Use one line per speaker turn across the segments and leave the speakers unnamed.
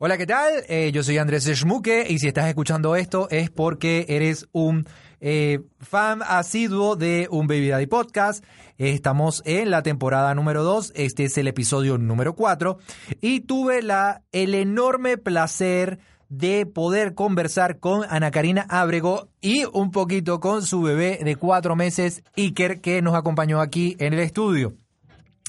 Hola, ¿qué tal? Eh, yo soy Andrés Schmuke y si estás escuchando esto es porque eres un eh, fan asiduo de un Baby Daddy Podcast. Estamos en la temporada número 2, este es el episodio número 4 y tuve la, el enorme placer de poder conversar con Ana Karina Ábrego y un poquito con su bebé de cuatro meses, Iker, que nos acompañó aquí en el estudio.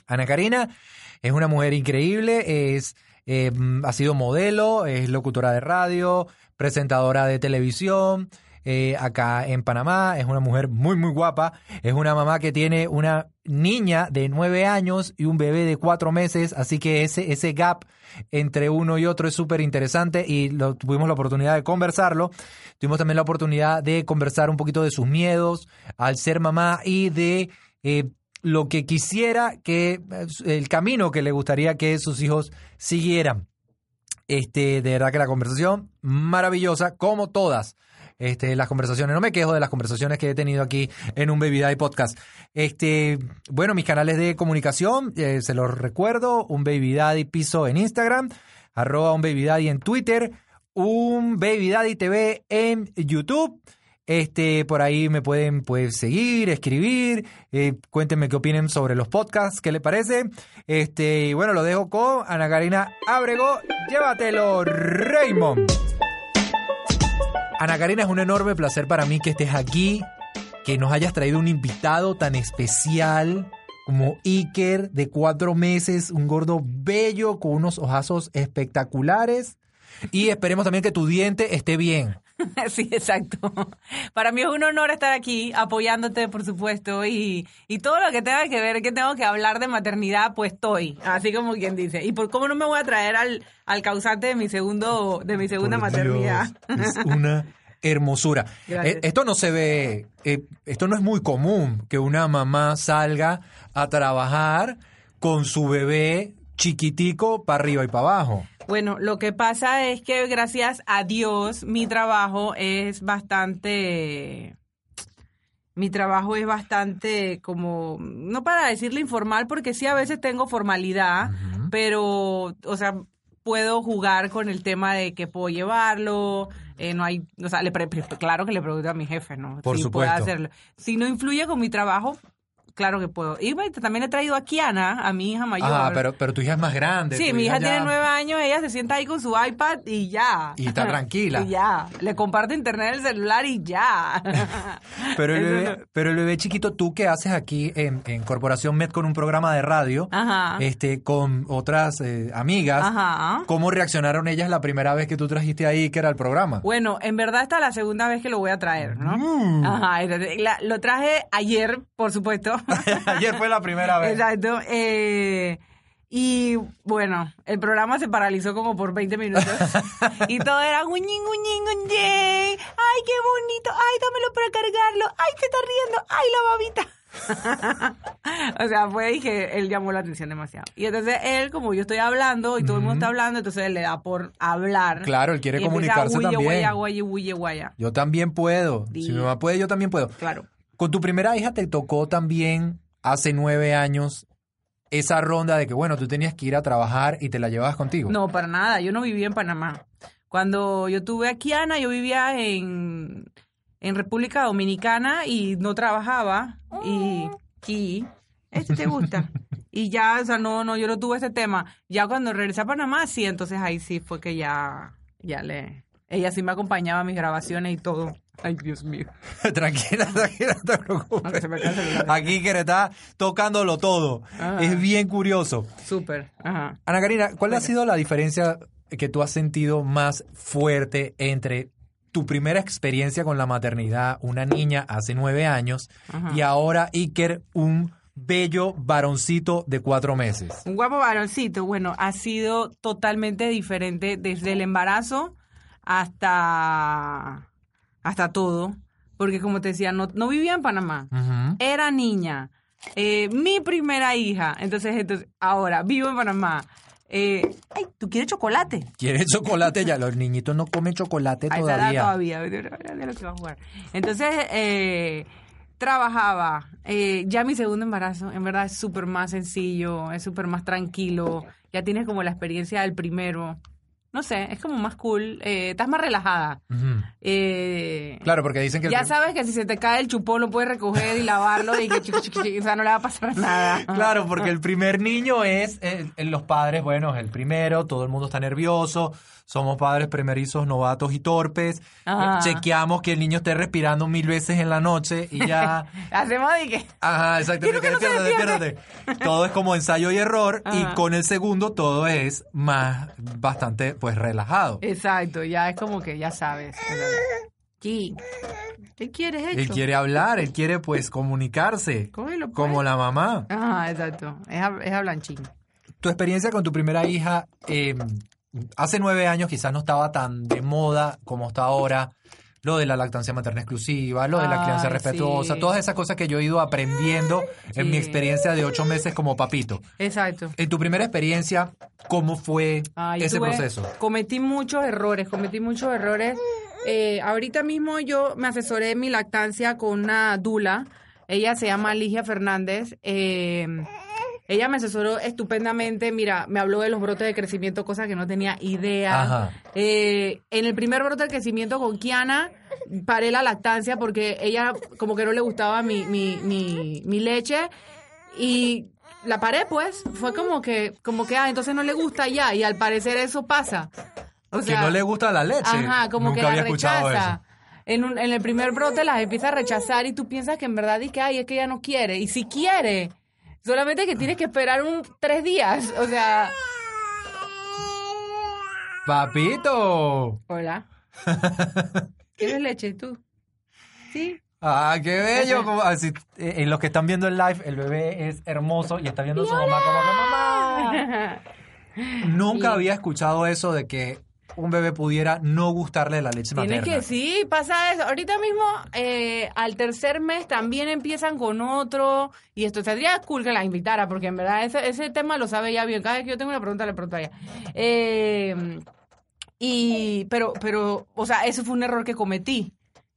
Ana Karina es una mujer increíble, es eh, ha sido modelo, es locutora de radio, presentadora de televisión. eh, acá en Panamá, es una mujer muy muy guapa, es una mamá que tiene una niña de nueve años y un bebé de cuatro meses, así que ese, ese gap entre uno y otro es súper interesante y tuvimos la oportunidad de conversarlo, tuvimos también la oportunidad de conversar un poquito de sus miedos al ser mamá y de eh, lo que quisiera que el camino que le gustaría que sus hijos siguieran. Este, de verdad que la conversación maravillosa, como todas. Este, las conversaciones, no me quejo de las conversaciones que he tenido aquí en un Baby Podcast. Este, bueno, mis canales de comunicación, eh, se los recuerdo, un Baby Daddy Piso en Instagram, arroba un Baby Daddy en Twitter, un Baby Daddy TV en YouTube. Este, por ahí me pueden pues, seguir, escribir, eh, cuéntenme qué opinen sobre los podcasts, qué les parece. Este, y bueno, lo dejo con Ana Karina Ábrego. Llévatelo, Raymond. Ana Karina, es un enorme placer para mí que estés aquí, que nos hayas traído un invitado tan especial como Iker, de cuatro meses, un gordo bello con unos ojazos espectaculares. Y esperemos también que tu diente esté bien.
Sí, exacto. Para mí es un honor estar aquí apoyándote, por supuesto, y, y todo lo que tenga que ver, que tengo que hablar de maternidad, pues estoy, así como quien dice. Y por cómo no me voy a traer al, al causante de mi segundo, de mi segunda
Por
maternidad.
Dios, es una hermosura.
Gracias.
Eh, Esto no se ve, eh, esto no es muy común que una mamá salga a trabajar con su bebé chiquitico para arriba y para abajo.
Bueno, lo que pasa es que gracias a Dios mi trabajo es bastante mi trabajo es bastante como no para decirle informal porque sí a veces tengo formalidad, pero o sea, puedo jugar con el tema de que puedo llevarlo, eh, no hay, o sea, le pre- claro que le pregunto a mi jefe, ¿no?
Por
si
supuesto.
puede hacerlo. Si no influye con mi trabajo, claro que puedo. Y también he traído a Kiana, a mi hija mayor.
Ah, pero, pero tu hija es más grande.
Sí, mi hija
ya-
tiene nueve años, ella se sienta ahí con su iPad y ya.
Y está tranquila.
y ya. Le comparte internet el celular y ya.
Pero el, bebé,
no-
pero el bebé chiquito, tú que haces aquí en, en Corporación Med con un programa de radio,
Ajá.
este, con otras eh, amigas,
Ajá.
¿cómo reaccionaron ellas la primera vez que tú trajiste ahí que era el programa?
Bueno, en verdad esta es la segunda vez que lo voy a traer, ¿no?
Mm.
Ajá. la- lo traje ayer, por supuesto.
Ayer fue la primera vez.
Exacto. eh, y bueno, el programa se paralizó como por 20 minutos. y todo era guñín, guñín, guñín. Ay, qué bonito. Ay, dámelo para cargarlo. Ay, se está riendo. Ay, la babita. o sea, fue y que él llamó la atención demasiado. Y entonces él, como yo estoy hablando y todo el mundo está hablando, entonces él le da por hablar.
Claro, él quiere
Y empieza,
comunicarse
"Huye,
también".
Guaya, guaya, guaya.
Yo también puedo. Si mi mamá puede, yo también puedo.
Claro.
Con tu primera hija te tocó también hace nueve años esa ronda de que, bueno, tú tenías que ir a trabajar y te la llevabas contigo.
No, para nada. Yo no vivía en Panamá. Cuando yo tuve a Kiana, yo vivía en, en República Dominicana y no trabajaba. Y, y este te gusta. Y ya, o sea, no, no, yo no tuve ese tema. Ya cuando regresé a Panamá, sí, entonces ahí sí fue que ya, ya le... Ella sí me acompañaba a mis grabaciones y todo. Ay, Dios mío.
tranquila, tranquila, no te
No,
preocupes.
se me cae el celular.
Aquí que está tocándolo todo.
Ajá.
Es bien curioso.
Súper. Ajá.
Ana Karina, ¿cuál ha sido la diferencia que tú has sentido más fuerte entre tu primera experiencia con la maternidad, una niña hace nueve años,
Ajá.
y ahora Iker, un bello varoncito de cuatro meses?
Un guapo varoncito, bueno, ha sido totalmente diferente desde el embarazo hasta, hasta todo, porque como te decía, no, no vivía en Panamá, era niña, eh, mi primera hija, entonces, entonces, ahora vivo en Panamá. Eh, ay, ¿tú quieres chocolate?
¿Quieres chocolate? Ya los niñitos no comen chocolate
A esa edad
todavía.
todavía. de lo que va a jugar. Entonces, eh, trabajaba. Eh, ya mi segundo embarazo, en verdad, es súper más sencillo, es súper más tranquilo. Ya tienes como la experiencia del primero. No sé, es como más cool, eh, estás más relajada. Eh,
Claro, porque dicen que...
ya sabes que si se te cae el chupón lo puedes recoger y lavarlo y que chiqui, chiqui, chiqui, o sea, no le va a pasar nada.
Claro, porque el primer niño es, eh, eh, los padres, bueno, es el primero, todo el mundo está nervioso, somos padres primerizos, novatos y torpes,
Ajá.
Eh, chequeamos que el niño esté respirando mil veces en la noche y ya...
Hacemos de que...
Ajá, exactamente.
Que no se
despiértate, despiértate. Todo es como ensayo y error y con el segundo todo es más, bastante, pues, relajado.
Exacto, ya es como que ya sabes. Sí. ¿Qué quieres hecho?
Él quiere hablar, él quiere, pues, comunicarse,
Cógelo, pues.
como la mamá.
Ajá, exacto. Es, hab- es hablanchín.
Tu experiencia con tu primera hija, eh, hace nueve años quizás no estaba tan de moda como está ahora. Lo de la lactancia materna exclusiva, lo de la
Ay,
crianza respetuosa,
sí.
todas esas cosas que yo he ido aprendiendo en mi experiencia de ocho meses como papito.
Exacto.
En tu primera experiencia, ¿cómo fue ese
tuve-
proceso?
Cometí muchos errores, cometí muchos errores. Eh, ahorita mismo yo me asesoré en mi lactancia con una dula. Ella se llama Ligia Fernández. Eh, ella me asesoró estupendamente. Mira, me habló de los brotes de crecimiento, cosas que no tenía idea.
Ajá.
Eh, en el primer brote de crecimiento con Kiana, paré la lactancia porque ella como que no le gustaba mi, mi, mi, mi leche y la paré pues. Fue como que, como que, ah, entonces no le gusta ya y al parecer eso pasa. O
que no le gusta la leche.
Ajá, como
Nunca
que
había
la
escuchado
rechaza.
eso.
En, un- en el primer brote las empieza a rechazar y tú piensas que en verdad y que ay, es que ella no quiere. Y si quiere, solamente que tienes que esperar un tres días. O sea,
Papito.
hola. ¿Quieres leche tú? Sí.
Ah, qué bello. Como, así, eh, en los que están viendo el live, el bebé es hermoso y está viendo a su mamá como que mamá. Nunca
Y-
había escuchado eso de que un bebé pudiera no gustarle la leche
Tienes
materna.
que, sí, pasa eso. Ahorita mismo, eh, al tercer mes también empiezan con otro. Y esto sería cool que la invitara, porque en verdad ese, ese tema lo sabe ya bien. Cada vez que yo tengo una pregunta, le pregunto a ella. Eh, y, pero, pero, o sea, ese fue un error que cometí.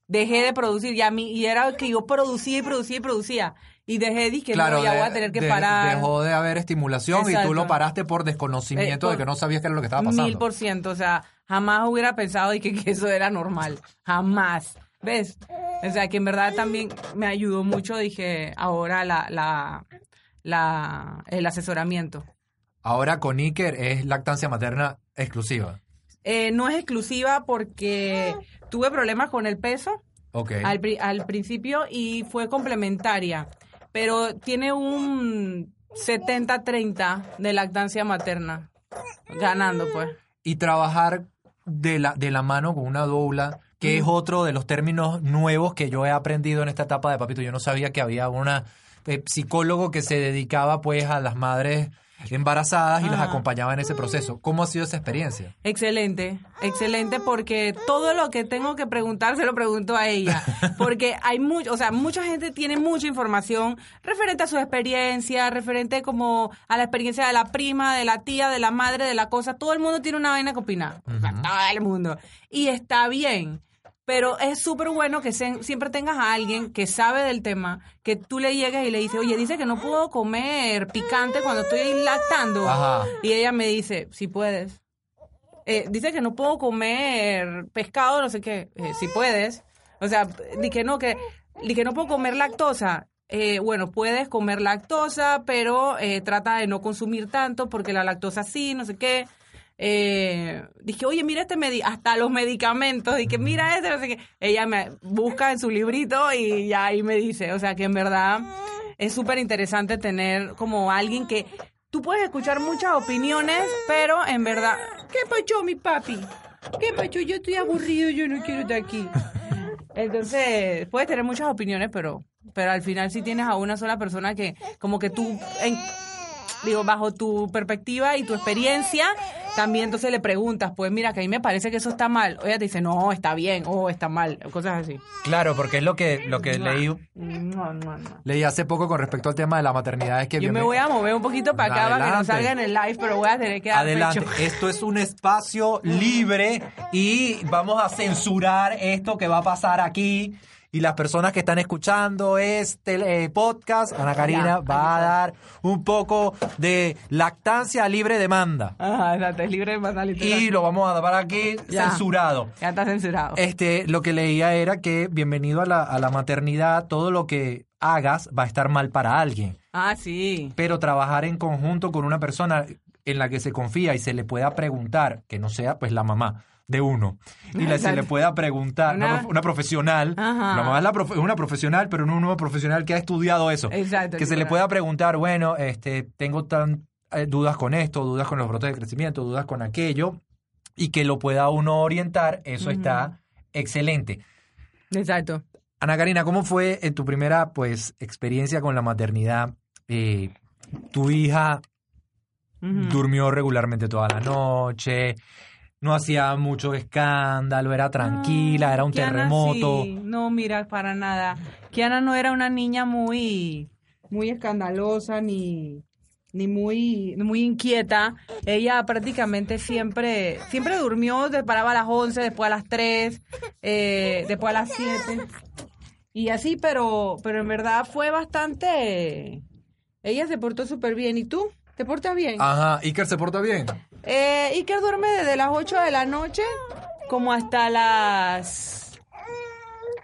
Dejé de producir, ya mi, y era que yo producía y producía y producía. Y dejé de que
Claro,
no, ya
de-
voy a tener que
de-
parar.
Dejó de haber estimulación y tú lo paraste por desconocimiento
Eh,
de
por-
que no sabías qué era lo que estaba pasando.
Mil por ciento, o sea, jamás hubiera pensado y que, que eso era normal, jamás, ¿ves? O sea, que en verdad también me ayudó mucho, dije, ahora la, la, la, el asesoramiento.
Ahora con Iker es lactancia materna exclusiva.
Eh, no es exclusiva porque tuve problemas con el peso al principio y fue complementaria, pero tiene un 70-30 de lactancia materna, ganando pues.
y trabajar de la, de la mano con una doula, que es otro de los términos nuevos que yo he aprendido en esta etapa de papito. Yo no sabía que había una eh, psicólogo que se dedicaba pues a las madres embarazadas y las
Ajá.
acompañaba en ese proceso. ¿Cómo ha sido esa experiencia?
Excelente, excelente porque todo lo que tengo que preguntar se lo pregunto a ella, porque hay mucho, o sea, mucha gente tiene mucha información referente a su experiencia, referente como a la experiencia de la prima, de la tía, de la madre, de la cosa, todo el mundo tiene una vaina que opinar, todo el mundo, y está bien. Pero es súper bueno que se- siempre tengas a alguien que sabe del tema, que tú le llegues y le dices, oye, dice que no puedo comer picante cuando estoy lactando.
Ajá.
Y ella me dice, si puedes. Eh, dice que no puedo comer pescado, no sé qué. Eh, si puedes. O sea, di que no, que, di que no puedo comer lactosa. Eh, bueno, puedes comer lactosa, pero eh, trata de no consumir tanto porque la lactosa sí, no sé qué. Eh, dije, oye, mira este hasta los medicamentos, y que mira este, no sé qué. Ella me busca en su librito y ya ahí me dice, o sea que en verdad es súper interesante tener como alguien que tú puedes escuchar muchas opiniones, pero en verdad, ¿qué pasó mi papi? ¿Qué pasó? Yo estoy aburrido, yo no quiero estar aquí. Entonces, puedes tener muchas opiniones, pero, pero al final sí tienes a una sola persona que como que tú, en- digo, bajo tu perspectiva y tu experiencia, también entonces le preguntas, pues mira, que a mí me parece que eso está mal. O ella te dice, no, está bien, o está mal, cosas así.
Claro, porque es lo que, lo que leí,
No, no, no.
leí hace poco con respecto al tema de la maternidad. Es que
Yo me voy a mover un poquito para acá para que no salga en el live, pero voy a tener que dar
Adelante,
pecho.
esto es un espacio libre y vamos a censurar esto que va a pasar aquí y las personas que están escuchando este eh, podcast, Ana Karina va a dar un poco de lactancia libre demanda.
Ajá, exacto, es libre de mandar literal.
Y lo vamos a dar aquí
Ya.
censurado.
Ya está censurado.
Este, lo que leía era que bienvenido a la, a la maternidad, todo lo que hagas va a estar mal para alguien,
Ah, sí.
pero trabajar en conjunto con una persona en la que se confía y se le pueda preguntar, que no sea pues la mamá de uno, y la- se le pueda preguntar, una,
Una-
una profesional,
Ajá.
la mamá es, la profe- es una profesional, pero no un nuevo profesional que ha estudiado eso,
Exacto.
que se le pueda preguntar, bueno, este, tengo tan eh, dudas con esto, dudas con los brotes de crecimiento, dudas con aquello, y que lo pueda uno orientar, eso está excelente.
Exacto.
Ana Karina, ¿cómo fue en tu primera pues experiencia con la maternidad? Eh, tu hija durmió regularmente toda la noche, no hacía mucho escándalo, era tranquila,
No,
era un
Kiana
terremoto.
sí. No, mira, para nada. Kiana no era una niña muy, muy escandalosa ni, ni muy, muy inquieta. Ella prácticamente siempre, siempre durmió, se paraba a las 11, después a las 3, eh, después a las 7. Y así, pero, pero en verdad fue bastante... Ella se portó súper bien. ¿Y tú? ¿Te portas bien?
Ajá, Iker se porta bien.
Eh, Iker duerme desde las 8 de la noche como hasta las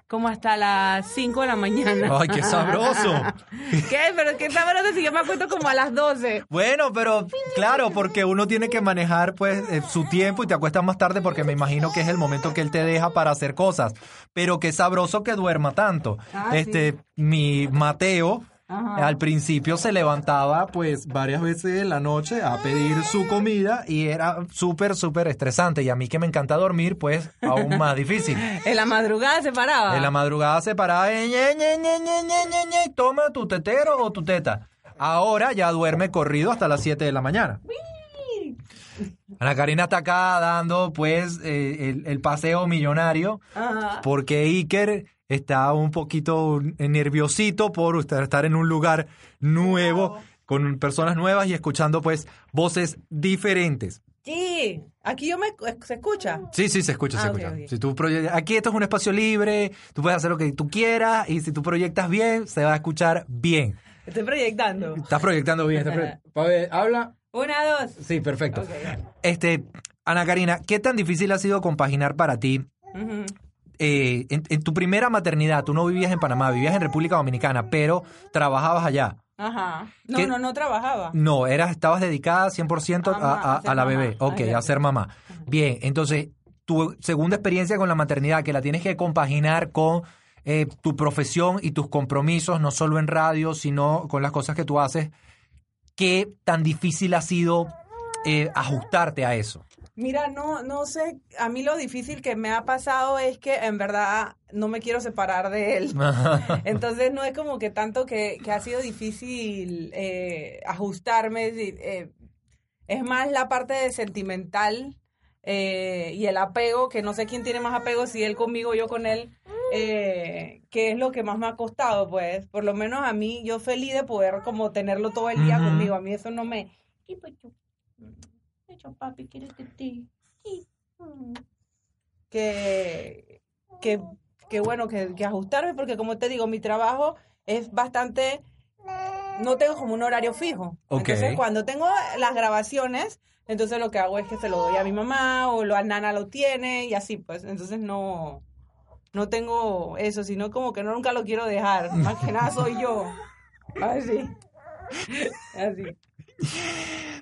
como hasta las 5 de la mañana.
Ay, qué sabroso.
¿Qué? Pero qué sabroso si yo me acuesto como a las 12.
Bueno, pero claro, porque uno tiene que manejar pues eh, su tiempo y te acuestas más tarde porque me imagino que es el momento que él te deja para hacer cosas. Pero qué sabroso que duerma tanto.
Ah,
este, mi Mateo
Ajá.
al principio se levantaba pues varias veces en la noche a pedir su comida y era súper, súper estresante. Y a mí que me encanta dormir, pues aún más difícil.
En la madrugada se paraba.
En la madrugada se paraba, ñe, toma tu tetero o tu teta. Ahora ya duerme corrido hasta las 7 de la mañana. Ana Karina está acá dando pues eh, el, el paseo millonario
Ajá.
porque Iker está un poquito nerviosito por estar estar en un lugar nuevo con personas nuevas y escuchando pues voces diferentes.
Sí, aquí yo me se escucha.
Sí, sí, se escucha, se
Ah,
escucha. Si tú Aquí esto es un espacio libre, tú puedes hacer lo que tú quieras y si tú proyectas bien, se va a escuchar bien.
Estoy proyectando.
Estás proyectando bien. Estás proye- habla.
Una, dos.
Sí, perfecto. Este, Ana Karina, ¿qué tan difícil ha sido compaginar para ti. Eh, en, en tu primera maternidad? Tú no vivías en Panamá, vivías en República Dominicana, pero trabajabas allá.
Ajá. No,
¿Qué?
no, no trabajaba.
No, eras, estabas dedicada 100% a, a-
a
la
mamá.
bebé. Ok,
Ay,
a ser mamá. Bien, entonces, tu segunda experiencia con la maternidad, que la tienes que compaginar con eh, tu profesión y tus compromisos, no solo en radio, sino con las cosas que tú haces, ¿qué tan difícil ha sido eh, ajustarte a eso?
Mira, no, no sé, a mí lo difícil que me ha pasado es que en verdad no me quiero separar de él. Entonces no es como que tanto que, que ha sido difícil eh, ajustarme, eh, es más la parte de sentimental eh, y el apego, que no sé quién tiene más apego, si él conmigo o yo con él, que es lo que más me ha costado, pues, por lo menos a mí, yo feliz de poder como tenerlo todo el día conmigo, a mí eso no me... ¿Qué pasó? ¿Qué pasó, papi? ¿Quieres que te...? Sí. Mm. Que, que, que bueno, que, que ajustarme, porque como te digo, mi trabajo es bastante no tengo como un horario fijo. Entonces, cuando tengo las grabaciones, entonces lo que hago es que se lo doy a mi mamá o lo, a Nana lo tiene y así, pues. Entonces no, no tengo eso, sino como que no nunca lo quiero dejar. Más que nada soy yo. Así. Así.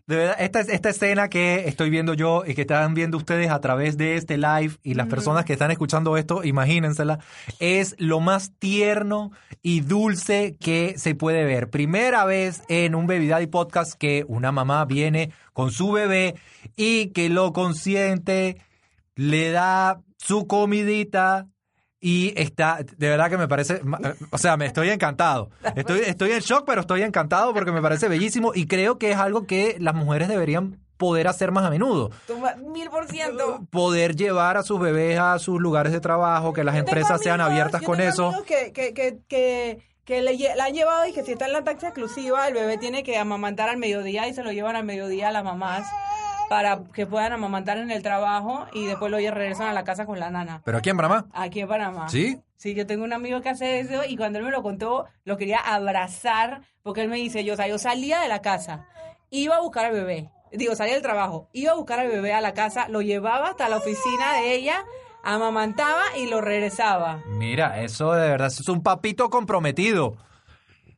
De verdad, esta, esta escena que estoy viendo yo y que están viendo ustedes a través de este live y las personas que están escuchando esto, imagínensela, es lo más tierno y dulce que se puede ver. Primera vez en un Baby Daddy podcast que una mamá viene con su bebé y que lo consiente, le da su comidita, y está, de verdad que me parece, o sea, me estoy encantado. Estoy, estoy en shock, pero estoy encantado porque me parece bellísimo y creo que es algo que las mujeres deberían poder hacer más a menudo.
Mil por ciento.
Poder llevar a sus bebés a sus lugares de trabajo, que las empresas sean abiertas
yo
con
tengo
eso.
que, que, que, que, que le la han llevado y que si está en la taxa exclusiva, el bebé tiene que amamantar al mediodía y se lo llevan al mediodía a las mamás. Para que puedan amamantar en el trabajo y después lo regresan a la casa con la nana.
¿Pero aquí en Panamá?
Aquí en Panamá.
¿Sí?
Sí, yo tengo un amigo que hace eso y cuando él me lo contó, lo quería abrazar porque él me dice, yo, o sea, yo salía de la casa, iba a buscar al bebé, digo, salía del trabajo, iba a buscar al bebé a la casa, lo llevaba hasta la oficina de ella, amamantaba y lo regresaba.
Mira, eso de verdad es un papito comprometido.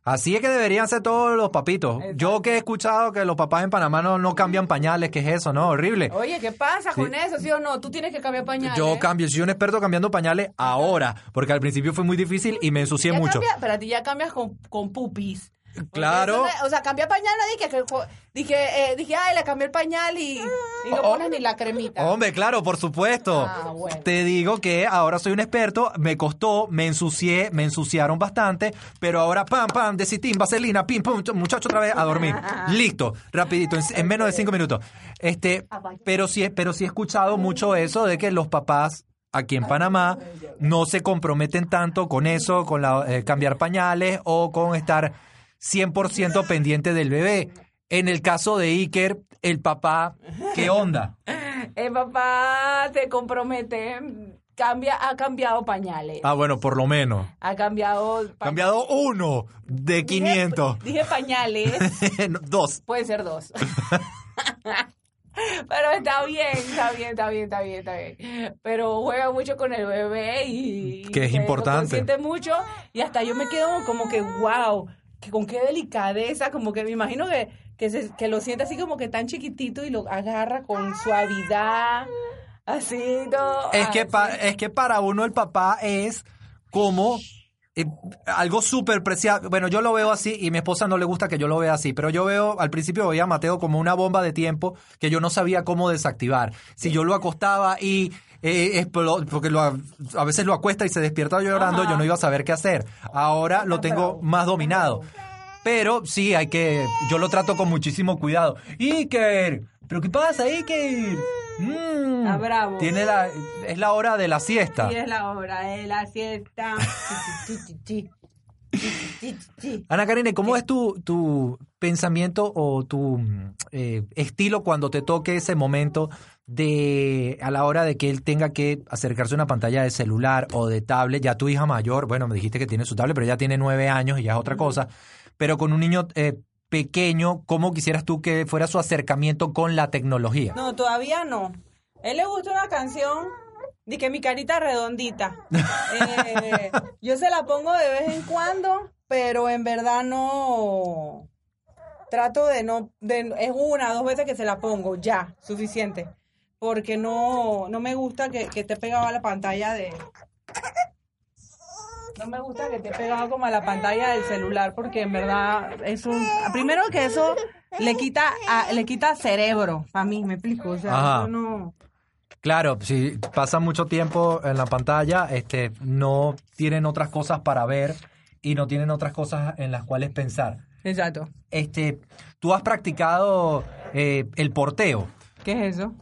Así es que deberían ser todos los papitos. Yo que he escuchado que los papás en Panamá no, no cambian pañales, ¿qué es eso? ¿No? Horrible.
Oye, ¿qué pasa con eso? ¿Sí o no? Tú tienes que cambiar pañales.
Yo cambio, soy un experto cambiando pañales ahora, porque al principio fue muy difícil y me ensucié
Ya
mucho.
cambia- pero a ti ya cambias con, con pupis.
Claro.
Eso O sea, cambia pañal, dije, que, dije, eh, dije, ay, le cambié el pañal y, y no
Oh,
pones ni la cremita.
Hombre, claro, por supuesto.
Ah, bueno.
Te digo que ahora soy un experto, me costó, me ensucié, me ensuciaron bastante, pero ahora pam, pam, desitín, vaselina, pim, pum, muchacho otra vez a dormir. Listo, rapidito, en, en menos de cinco minutos. Este, pero sí, pero sí he escuchado mucho eso de que los papás aquí en Panamá no se comprometen tanto con eso, con la, eh, cambiar pañales o con estar 100% pendiente del bebé. En el caso de Iker, el papá, ¿qué onda?
El papá se compromete, cambia, ha cambiado pañales.
Ah, bueno, por lo menos.
Ha cambiado.
Cambiado uno de 500.
Dije, dije pañales,
Dos.
puede ser dos. Pero está bien, está bien, está bien, está bien, está bien. Pero juega mucho con el bebé y...
Que es importante.
consiente mucho y hasta yo me quedo como que, wow, que con qué delicadeza, como que me imagino que, que, se- que lo siente así como que tan chiquitito y lo agarra con suavidad, así, todo.
Es que, pa- es que para uno el papá es como eh, algo súper preciado. Bueno, yo lo veo así y mi esposa no le gusta que yo lo vea así, pero yo veo, al principio veía a Mateo como una bomba de tiempo que yo no sabía cómo desactivar. Si yo lo acostaba y eh, explo- porque lo, a veces lo acuesta y se despierta llorando,
Ajá.
yo no iba a saber qué hacer. Ahora lo tengo más dominado. Pero sí, hay que. Yo lo trato con muchísimo cuidado. Iker, ¿pero qué pasa, Iker? Mm,
Está bravo.
Tiene la, es la hora de la siesta.
Sí, es la hora de la siesta.
Ana Karine, ¿cómo es tu, tu pensamiento o tu mm, eh, estilo cuando te toque ese momento de a la hora de que él tenga que acercarse a una pantalla de celular o de tablet? Ya tu hija mayor, bueno, me dijiste que tiene su tablet, pero ya tiene nueve años y ya es otra cosa. Pero con un niño eh, pequeño, ¿cómo quisieras tú que fuera su acercamiento con la tecnología?
No, todavía no. él le gusta una canción de que mi carita redondita. Eh, yo se la pongo de vez en cuando, pero en verdad no. Trato de no. De, es una, dos veces que se la pongo, ya, suficiente. Porque no, no me gusta que, que esté pegado a la pantalla de. No me gusta que esté pegado como a la pantalla del celular, porque en verdad es un. Primero que eso le quita, a- le quita cerebro, para mí, me explico. O sea,
Ajá.
eso no.
Claro, si pasa mucho tiempo en la pantalla, este, no tienen otras cosas para ver y no tienen otras cosas en las cuales pensar.
Exacto.
Este, tú has practicado eh, el porteo.
¿Qué es eso?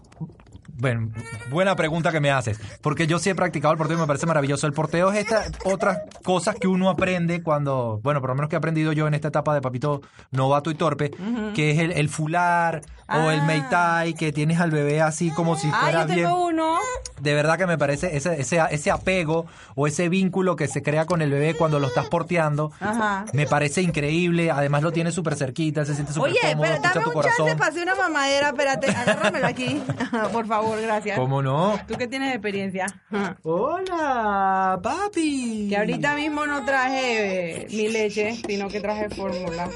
Bueno, buena pregunta que me haces, porque yo sí he practicado el porteo y me parece maravilloso. El porteo es estas otras cosas que uno aprende cuando, bueno, por lo menos que he aprendido yo en esta etapa de papito novato y torpe, que es el, el fular o el
Ah.
meitai, que tienes al bebé así como si
Ah,
fuera
yo
bien
tengo uno.
de verdad que me parece ese, ese, ese apego o ese vínculo que se crea con el bebé cuando lo estás porteando.
Ajá.
Me parece increíble. Además lo tiene súper cerquita, se siente súper
Oye,
cómodo,
pero dame
tu
un chance para una mamadera. Espérate, agárramelo aquí. Por favor, gracias.
¿Cómo no?
Tú que tienes experiencia.
Hola, papi.
Que ahorita mismo no traje eh, mi leche, sino que traje fórmula.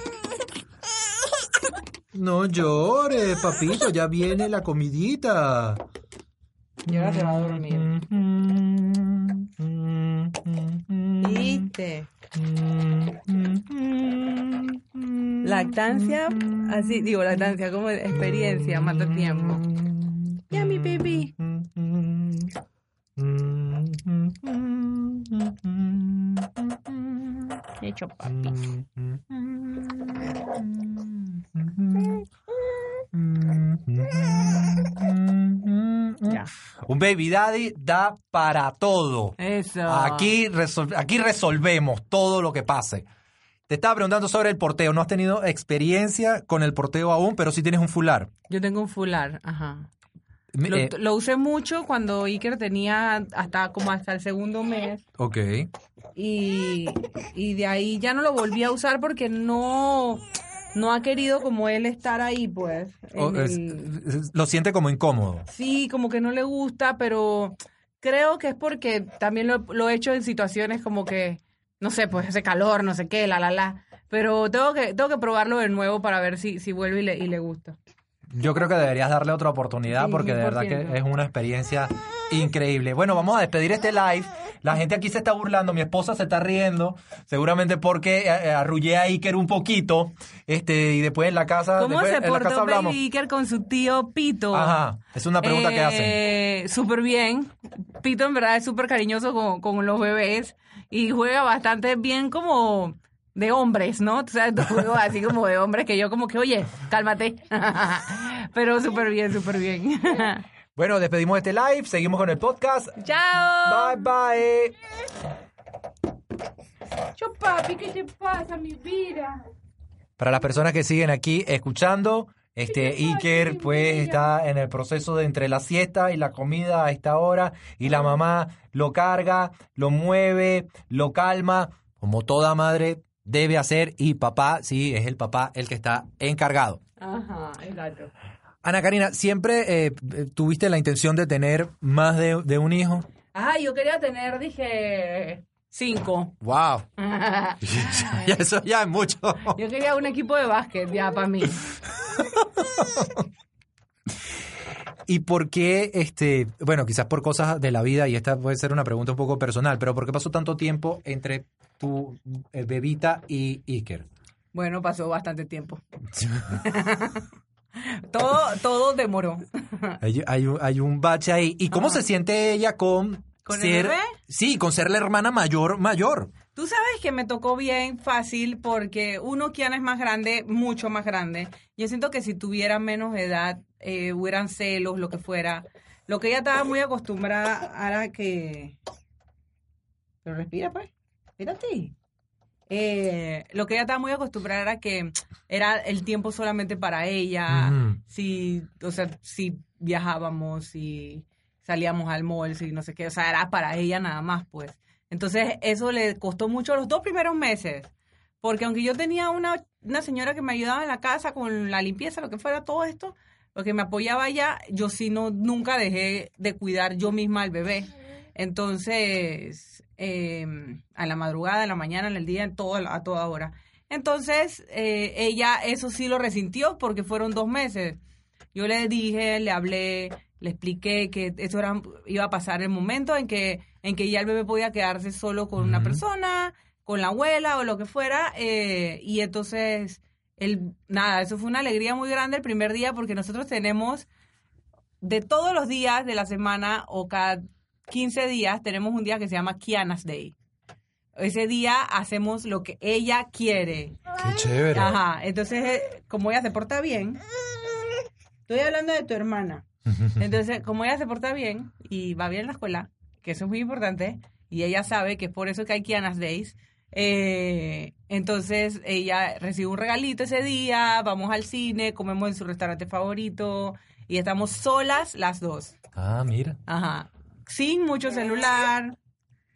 No llores, papito, ya viene la comidita.
Y ahora se va a dormir. ¿Viste? Lactancia, así, digo, lactancia como experiencia, mata tiempo. Ya, mi baby. Hecho papi. Ya.
Un baby daddy da para todo.
Eso.
Aquí, resol- aquí resolvemos todo lo que pase. Te estaba preguntando sobre el porteo. No has tenido experiencia con el porteo aún, pero sí tienes un fular.
Yo tengo un fular, ajá. Lo,
eh,
lo usé mucho cuando Iker tenía hasta como hasta el segundo mes
ok.
y, y de ahí ya no lo volví a usar porque no, no ha querido como él estar ahí, pues. en
O- es-
el-
es- lo siente como incómodo.
Sí, como que no le gusta, pero creo que es porque también lo, lo he hecho en situaciones como que, no sé, pues hace calor, no sé qué, la, la, la. Pero tengo que, tengo que probarlo de nuevo para ver si, si vuelve y le, y le gusta.
Yo creo que deberías darle otra oportunidad
Sí,
porque de verdad
100%.
que es una experiencia increíble. Bueno, vamos a despedir este live. La gente aquí se está burlando, mi esposa se está riendo, seguramente porque eh, eh, arrullé a Iker un poquito, este, y después en la casa,
¿Cómo
después
se
en la casa
portó
hablamos.
Baby Iker con su tío Pito?
Ajá, es una pregunta que hacen.
Eh, Súper bien. Pito en verdad es súper cariñoso con, con los bebés y juega bastante bien como de hombres, ¿no? Tú sabes, juego así como de hombres que yo como que, oye, cálmate. Pero súper bien, súper bien.
Bueno, despedimos este live, seguimos con el podcast.
¡Chao!
Bye bye.
Yo, papi, ¿qué te pasa, mi vida?
Para las personas que siguen aquí escuchando, este Iker pues está en el proceso de entre la siesta y la comida a esta hora y la mamá lo carga, lo mueve, lo calma, como toda madre debe hacer y papá, sí, es el papá el que está encargado.
Ajá, exacto.
Ana Karina, ¿siempre eh, tuviste la intención de tener más de, de un hijo?
Ah, yo quería tener, dije, cinco.
¡Wow! Eso ya es mucho.
Yo quería un equipo de básquet ya para mí.
¿Y por qué, este, bueno, quizás por cosas de la vida, y esta puede ser una pregunta un poco personal, pero ¿por qué pasó tanto tiempo entre tu eh, bebita y Iker?
Bueno, pasó bastante tiempo. todo, todo demoró.
Hay, hay un, hay un bache ahí. ¿Y cómo se siente ella con,
¿Con el
ser,
bebé?
sí, con ser la hermana mayor, mayor?
Tú sabes que me tocó bien fácil porque uno, Kiana es más grande, mucho más grande. Yo siento que si tuviera menos edad, eh, hubieran celos, lo que fuera. Lo que ella estaba muy acostumbrada era que... Pero respira, pues. Espérate. Eh, lo que ella estaba muy acostumbrada era que era el tiempo solamente para ella. Si, o sea, si viajábamos, si salíamos al mall, si no sé qué. O sea, era para ella nada más, pues. Entonces, eso le costó mucho los dos primeros meses. Porque aunque yo tenía una, una señora que me ayudaba en la casa con la limpieza, lo que fuera, todo esto, lo que me apoyaba ella, yo sí no, nunca dejé de cuidar yo misma al bebé. Entonces, eh, a la madrugada, en la mañana, en el día, en todo, a toda hora. Entonces, eh, ella eso sí lo resintió porque fueron dos meses. Yo le dije, le hablé, le expliqué que eso era, iba a pasar el momento en que, en que ya el bebé podía quedarse solo con una persona, con la abuela o lo que fuera. eh, y entonces, el, nada, eso fue una alegría muy grande el primer día porque nosotros tenemos de todos los días de la semana o cada 15 días tenemos un día que se llama Kiana's Day. Ese día hacemos lo que ella quiere.
Qué chévere.
Ajá, entonces, eh, como ella se porta bien, estoy hablando de tu hermana. Entonces, como ella se porta bien y va bien en la escuela, que eso es muy importante, y ella sabe que es por eso que hay Kiana's Days, eh, entonces ella recibe un regalito ese día, vamos al cine, comemos en su restaurante favorito y estamos solas las dos.
Ah, mira.
Ajá. Sin mucho celular,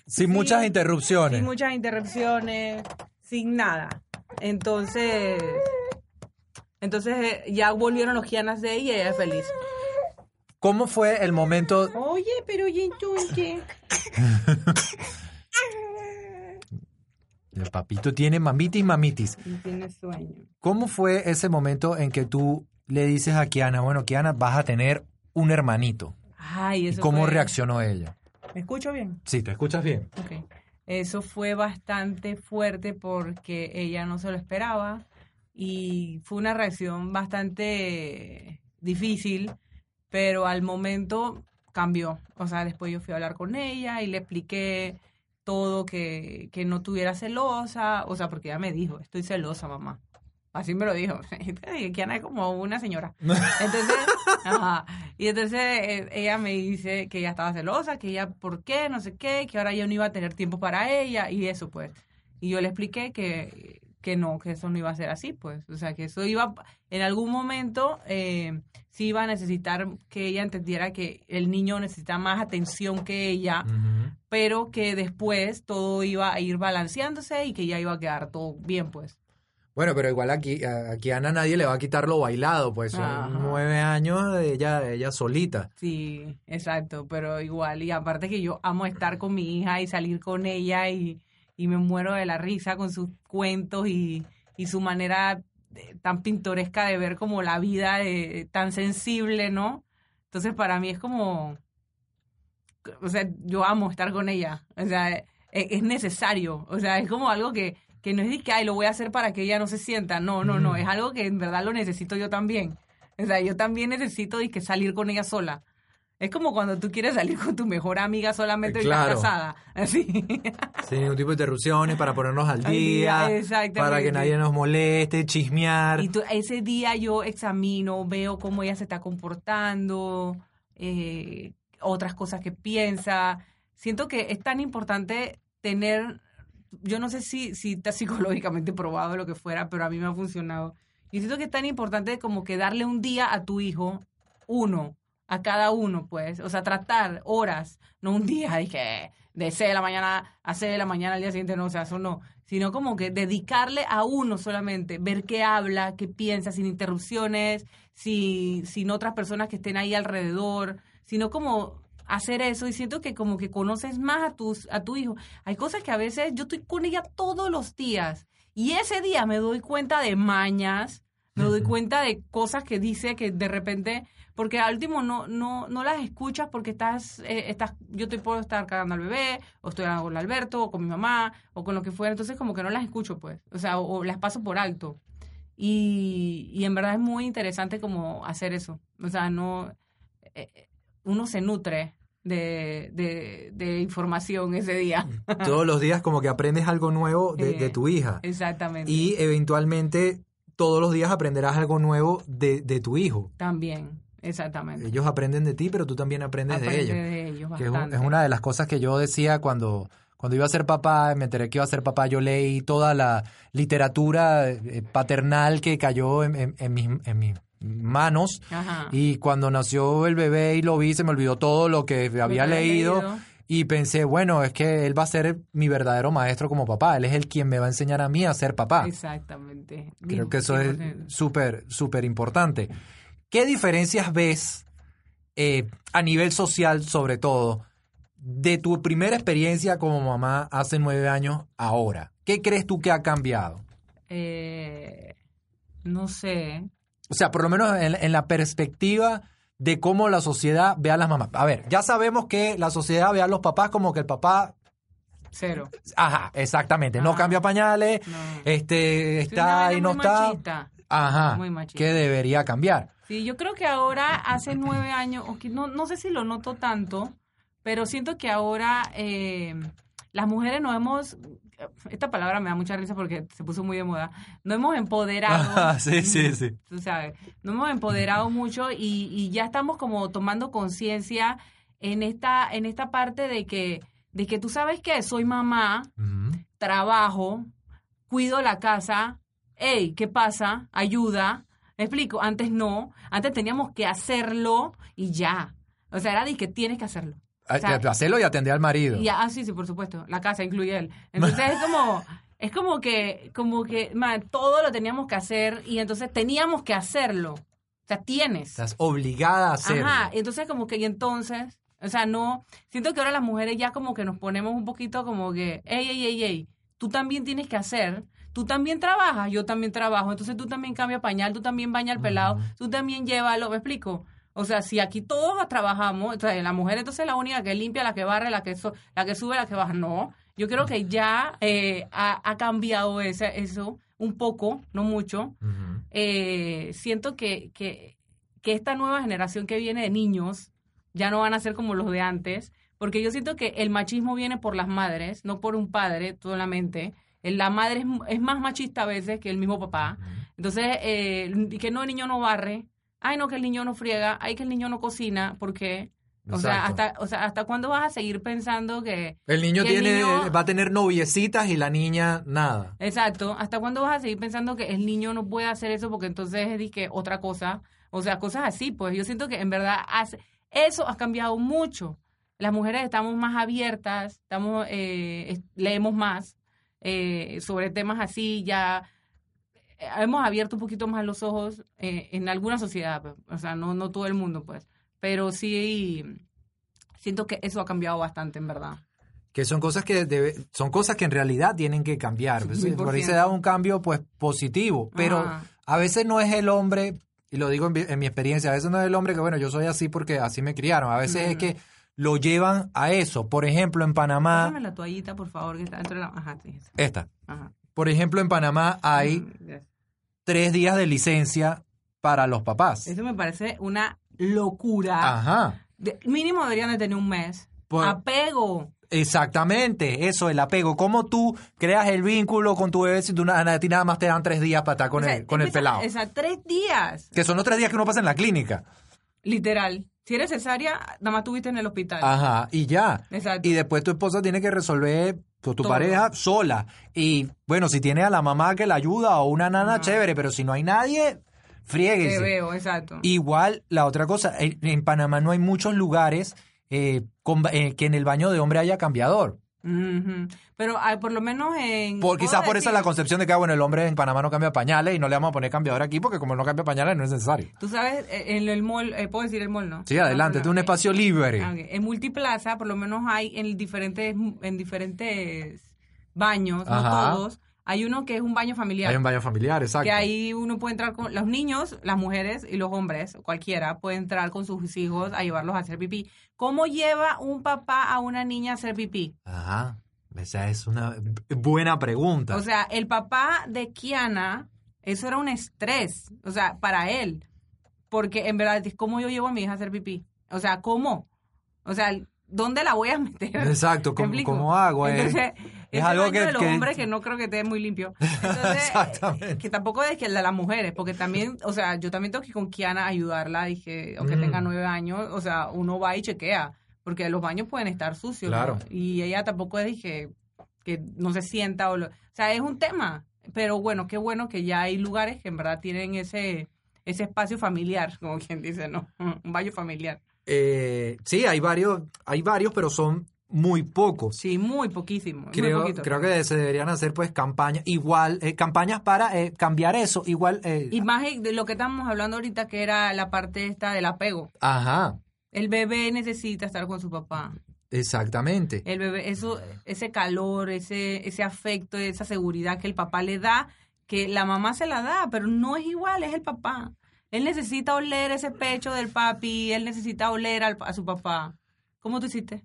Sin muchas interrupciones.
sin muchas interrupciones, sin nada. Entonces, entonces eh, ya volvieron los Gianas de ella y ella es feliz.
¿Cómo fue el momento?
Oye, pero oye, entonces.
El papito tiene mamitis, mamitis.
Tiene sueño.
¿Cómo fue ese momento en que tú le dices a Kiana, bueno, Kiana, vas a tener un hermanito?
Ay,
¿Y cómo
fue-
reaccionó ella?
¿Me escucho bien?
Sí, te escuchas bien.
Ok. Eso fue bastante fuerte porque ella no se lo esperaba y fue una reacción bastante difícil, pero al momento cambió. O sea, después yo fui a hablar con ella y le expliqué todo, que, que no tuviera celosa, o sea, porque ella me dijo, estoy celosa, mamá. Así me lo dijo. Kiana es como una señora. Entonces, ajá. Y entonces eh, ella me dice que ella estaba celosa, que ella, ¿por qué? No sé qué, que ahora yo no iba a tener tiempo para ella y eso, pues. Y yo le expliqué que, que no, que eso no iba a ser así, pues. O sea, que eso iba, en algún momento, eh, sí iba a necesitar que ella entendiera que el niño necesita más atención que ella, pero que después todo iba a ir balanceándose y que ya iba a quedar todo bien, pues.
Bueno, pero igual aquí, a- aquí a Ana nadie le va a quitar lo bailado, pues son
Ajá.
nueve años de ella, de ella solita.
Sí, exacto, pero igual, y aparte que yo amo estar con mi hija y salir con ella y, y me muero de la risa con sus cuentos y, y su manera tan pintoresca de ver como la vida tan sensible, ¿no? Entonces para mí es como, o sea, yo amo estar con ella, o sea, e- es, necesario, o sea, es como algo que, que no es de que, ay, lo voy a hacer para que ella no se sienta, no, no, no, es algo que en verdad lo necesito yo también. O sea, yo también necesito que salir con ella sola. Es como cuando tú quieres salir con tu mejor amiga solamente y
Claro.
casada. Así.
Sin ningún tipo de interrupciones, para ponernos al día,
día,
para que nadie nos moleste, chismear.
Y tú- ese día yo examino, veo cómo ella se está comportando, eh, otras cosas que piensa. Siento que es tan importante tener, yo no sé si, si está psicológicamente probado lo que fuera, pero a mí me ha funcionado. Yo siento que es tan importante como que darle un día a tu hijo, uno, a cada uno, pues. O sea, tratar horas, no un día que de 6 de la mañana a 6 de la mañana al día siguiente, no, o sea, eso no. Sino como que dedicarle a uno solamente, ver qué habla, qué piensa, sin interrupciones, sin, sin otras personas que estén ahí alrededor, sino como hacer eso y siento que como que conoces más a tus a tu hijo. Hay cosas que a veces yo estoy con ella todos los días y ese día me doy cuenta de mañas, me doy cuenta de cosas que dice que de repente porque al último no no no las escuchas porque estás eh, estás yo te puedo estar cagando al bebé o estoy con Alberto o con mi mamá o con lo que fuera entonces como que no las escucho pues o sea o, o las paso por alto y, y en verdad es muy interesante como hacer eso o sea no eh, uno se nutre de, de, de información ese día
Todos los días como que aprendes algo nuevo de,
Eh,
de tu hija.
exactamente
Y eventualmente todos los días aprenderás algo nuevo de, de tu hijo.
también exactamente
Ellos aprenden de ti, pero tú también aprendes de ellos.
de ellos
Que es, un-
bastante.
es una de las cosas que yo decía cuando, cuando iba a ser papá, me enteré que iba a ser papá, yo leí toda la literatura eh, paternal que cayó en, en- en mis, en mis manos.
Ajá.
Y cuando nació el bebé y lo vi, se me olvidó todo lo que había leído.
leído.
Y pensé, bueno, es que él va a ser mi verdadero maestro como papá. Él es el quien me va a enseñar a mí a ser papá.
Exactamente.
Creo que eso es
100%.
súper, súper importante. ¿Qué diferencias ves eh, a nivel social, sobre todo, de tu primera experiencia como mamá hace nueve años ahora? ¿Qué crees tú que ha cambiado?
Eh, no sé.
O sea, por lo menos en, en la perspectiva de cómo la sociedad ve a las mamás. A ver, ya sabemos que la sociedad ve a los papás como que el papá,
Cero.
ajá, exactamente, no cambia pañales,
No.
este, está y no
muy
está,
machista.
ajá,
Muy machista.
que debería cambiar.
Sí, yo creo que ahora, hace nueve años, o que no, no sé si lo noto tanto, pero siento que ahora eh, las mujeres nos hemos, esta palabra me da mucha risa porque se puso muy de moda, nos hemos empoderado.
Ajá, sí, sí, sí.
Tú sabes, nos hemos empoderado mucho y, y ya estamos como tomando conciencia en esta, en esta parte de que, de que tú sabes que soy mamá, trabajo, cuido la casa, hey, ¿qué pasa? Ayuda. ¿Me explico? Antes no, antes teníamos que hacerlo y ya. O sea, era de que tienes que hacerlo. O sea,
Hacerlo y atender al marido.
y, ah, sí, sí, por supuesto. La casa incluye él. Entonces es como, es como que, como que, man, todo lo teníamos que hacer y entonces teníamos que hacerlo. O sea, tienes.
Estás obligada a hacerlo.
Ajá, entonces como que y entonces, o sea, no, siento que ahora las mujeres ya como que nos ponemos un poquito como que, ey, ey, ey, ey, tú también tienes que hacer, tú también trabajas, yo también trabajo, entonces tú también cambias pañal, tú también bañas al pelado,
Ujú.
tú también llévalo, ¿me explico? O sea, si aquí todos trabajamos, entonces la mujer entonces es la única que limpia, la que barre, la que, so- la que sube, la que baja, no. Yo creo que ya eh, ha, ha cambiado ese, eso un poco, no mucho, eh, siento que, que, que esta nueva generación que viene de niños ya no van a ser como los de antes, porque yo siento que el machismo viene por las madres, no por un padre solamente. La madre es, es más machista a veces que el mismo papá. Entonces, eh, y que no, el niño no barre, ay, no, que el niño no friega, ay, que el niño no cocina, ¿por qué? O sea, hasta, o sea, ¿hasta cuándo vas a seguir pensando que...
El niño
que el
tiene,
niño-
va a tener noviecitas y la niña nada.
Exacto, ¿hasta cuándo vas a seguir pensando que el niño no puede hacer eso porque entonces es que otra cosa? O sea, cosas así, pues yo siento que en verdad hace, eso ha cambiado mucho. Las mujeres estamos más abiertas, estamos eh, leemos más eh, sobre temas así, ya hemos abierto un poquito más los ojos eh, en alguna sociedad, pues, o sea, no, no todo el mundo, pues, pero sí siento que eso ha cambiado bastante, en verdad.
Que son cosas que debe- son cosas que en realidad tienen que cambiar. Pues, por ahí se da un cambio pues positivo, pero
Ajá.
a veces no es el hombre, y lo digo en, mi- en mi experiencia, a veces no es el hombre que bueno, yo soy así porque así me criaron, a veces es que lo llevan a eso. Por ejemplo, en Panamá,
Pásame la toallita, por favor, que está dentro de la... Ajá, sí,
esta.
Ajá.
Por ejemplo, en Panamá hay
Mm, gracias.
Tres días de licencia para los papás.
Eso me parece una locura.
Ajá.
De- mínimo deberían de tener un mes.
Por-
Apego.
Exactamente, eso, el apego. ¿Cómo tú creas el vínculo con tu bebé si tú, a ti nada más te dan tres días para estar con,
O sea,
el, con el pelado?
O sea, tres días.
Que son los tres días que uno pasa en la clínica.
Literal. Si eres cesárea, nada más tuviste en el hospital.
Ajá, y ya.
Exacto.
Y después tu esposa tiene que resolver tu pareja sola. Y bueno, si tiene a la mamá que la ayuda o una nana, chévere, pero si no hay nadie,
Te
friéguese.
veo, exacto.
Igual, la otra cosa, en, en Panamá no hay muchos lugares eh, con eh, que en el baño de hombre haya cambiador.
Pero ah, por lo menos en...
Por, quizás por eso
decir-
la concepción de que, ah, bueno, el hombre en Panamá no cambia pañales y no le vamos a poner cambiador aquí porque como no cambia pañales no es necesario.
Tú sabes, eh, en el mall, eh, puedo decir el mall, ¿no?
Sí, adelante, es un espacio libre.
Ah. En Multiplaza, por lo menos hay en diferentes, en diferentes baños, no todos, hay uno que es un baño familiar.
Hay un baño familiar, exacto.
que ahí uno puede entrar con los niños, las mujeres y los hombres, cualquiera, puede entrar con sus hijos a llevarlos a hacer pipí. ¿Cómo lleva un papá a una niña a hacer pipí?
Ajá, esa es una buena pregunta.
O sea, el papá de Kiana, eso era un estrés, o sea, para él, porque en verdad, ¿cómo yo llevo a mi hija a hacer pipí? O sea, ¿cómo? O sea, ¿dónde la voy a meter?
Exacto,
¿Me
¿cómo, cómo hago? eh?
Entonces,
es algo que-
de los
que-
hombres que no creo que esté muy limpio. Entonces,
Exactamente.
que tampoco es que el de las mujeres, porque también, o sea, yo también tengo que ir con Kiana a ayudarla, dije, aunque
Mm.
tenga nueve años, o sea, uno va y chequea, porque los baños pueden estar sucios. ¿no?
Claro.
Y ella tampoco es, dije, que no se sienta o lo, o sea, es un tema, pero bueno, qué bueno que ya hay lugares que en verdad tienen ese ese espacio familiar, como quien dice, ¿no? Un baño familiar.
Eh, sí, hay varios, hay varios, pero son muy pocos.
Sí, muy poquísimo.
Creo, creo que se deberían hacer pues campañas, igual, eh, campañas para eh, cambiar eso, igual. eh,
Y más de lo que estamos hablando ahorita, que era la parte esta del apego.
Ajá,
El bebé necesita estar con su papá.
exactamente.
El bebé, eso, ese calor, ese, ese afecto, esa seguridad que el papá le da, que la mamá se la da, pero no es igual, es el papá. Él necesita oler ese pecho del papi, él necesita oler al- a su papá. ¿Cómo tú hiciste?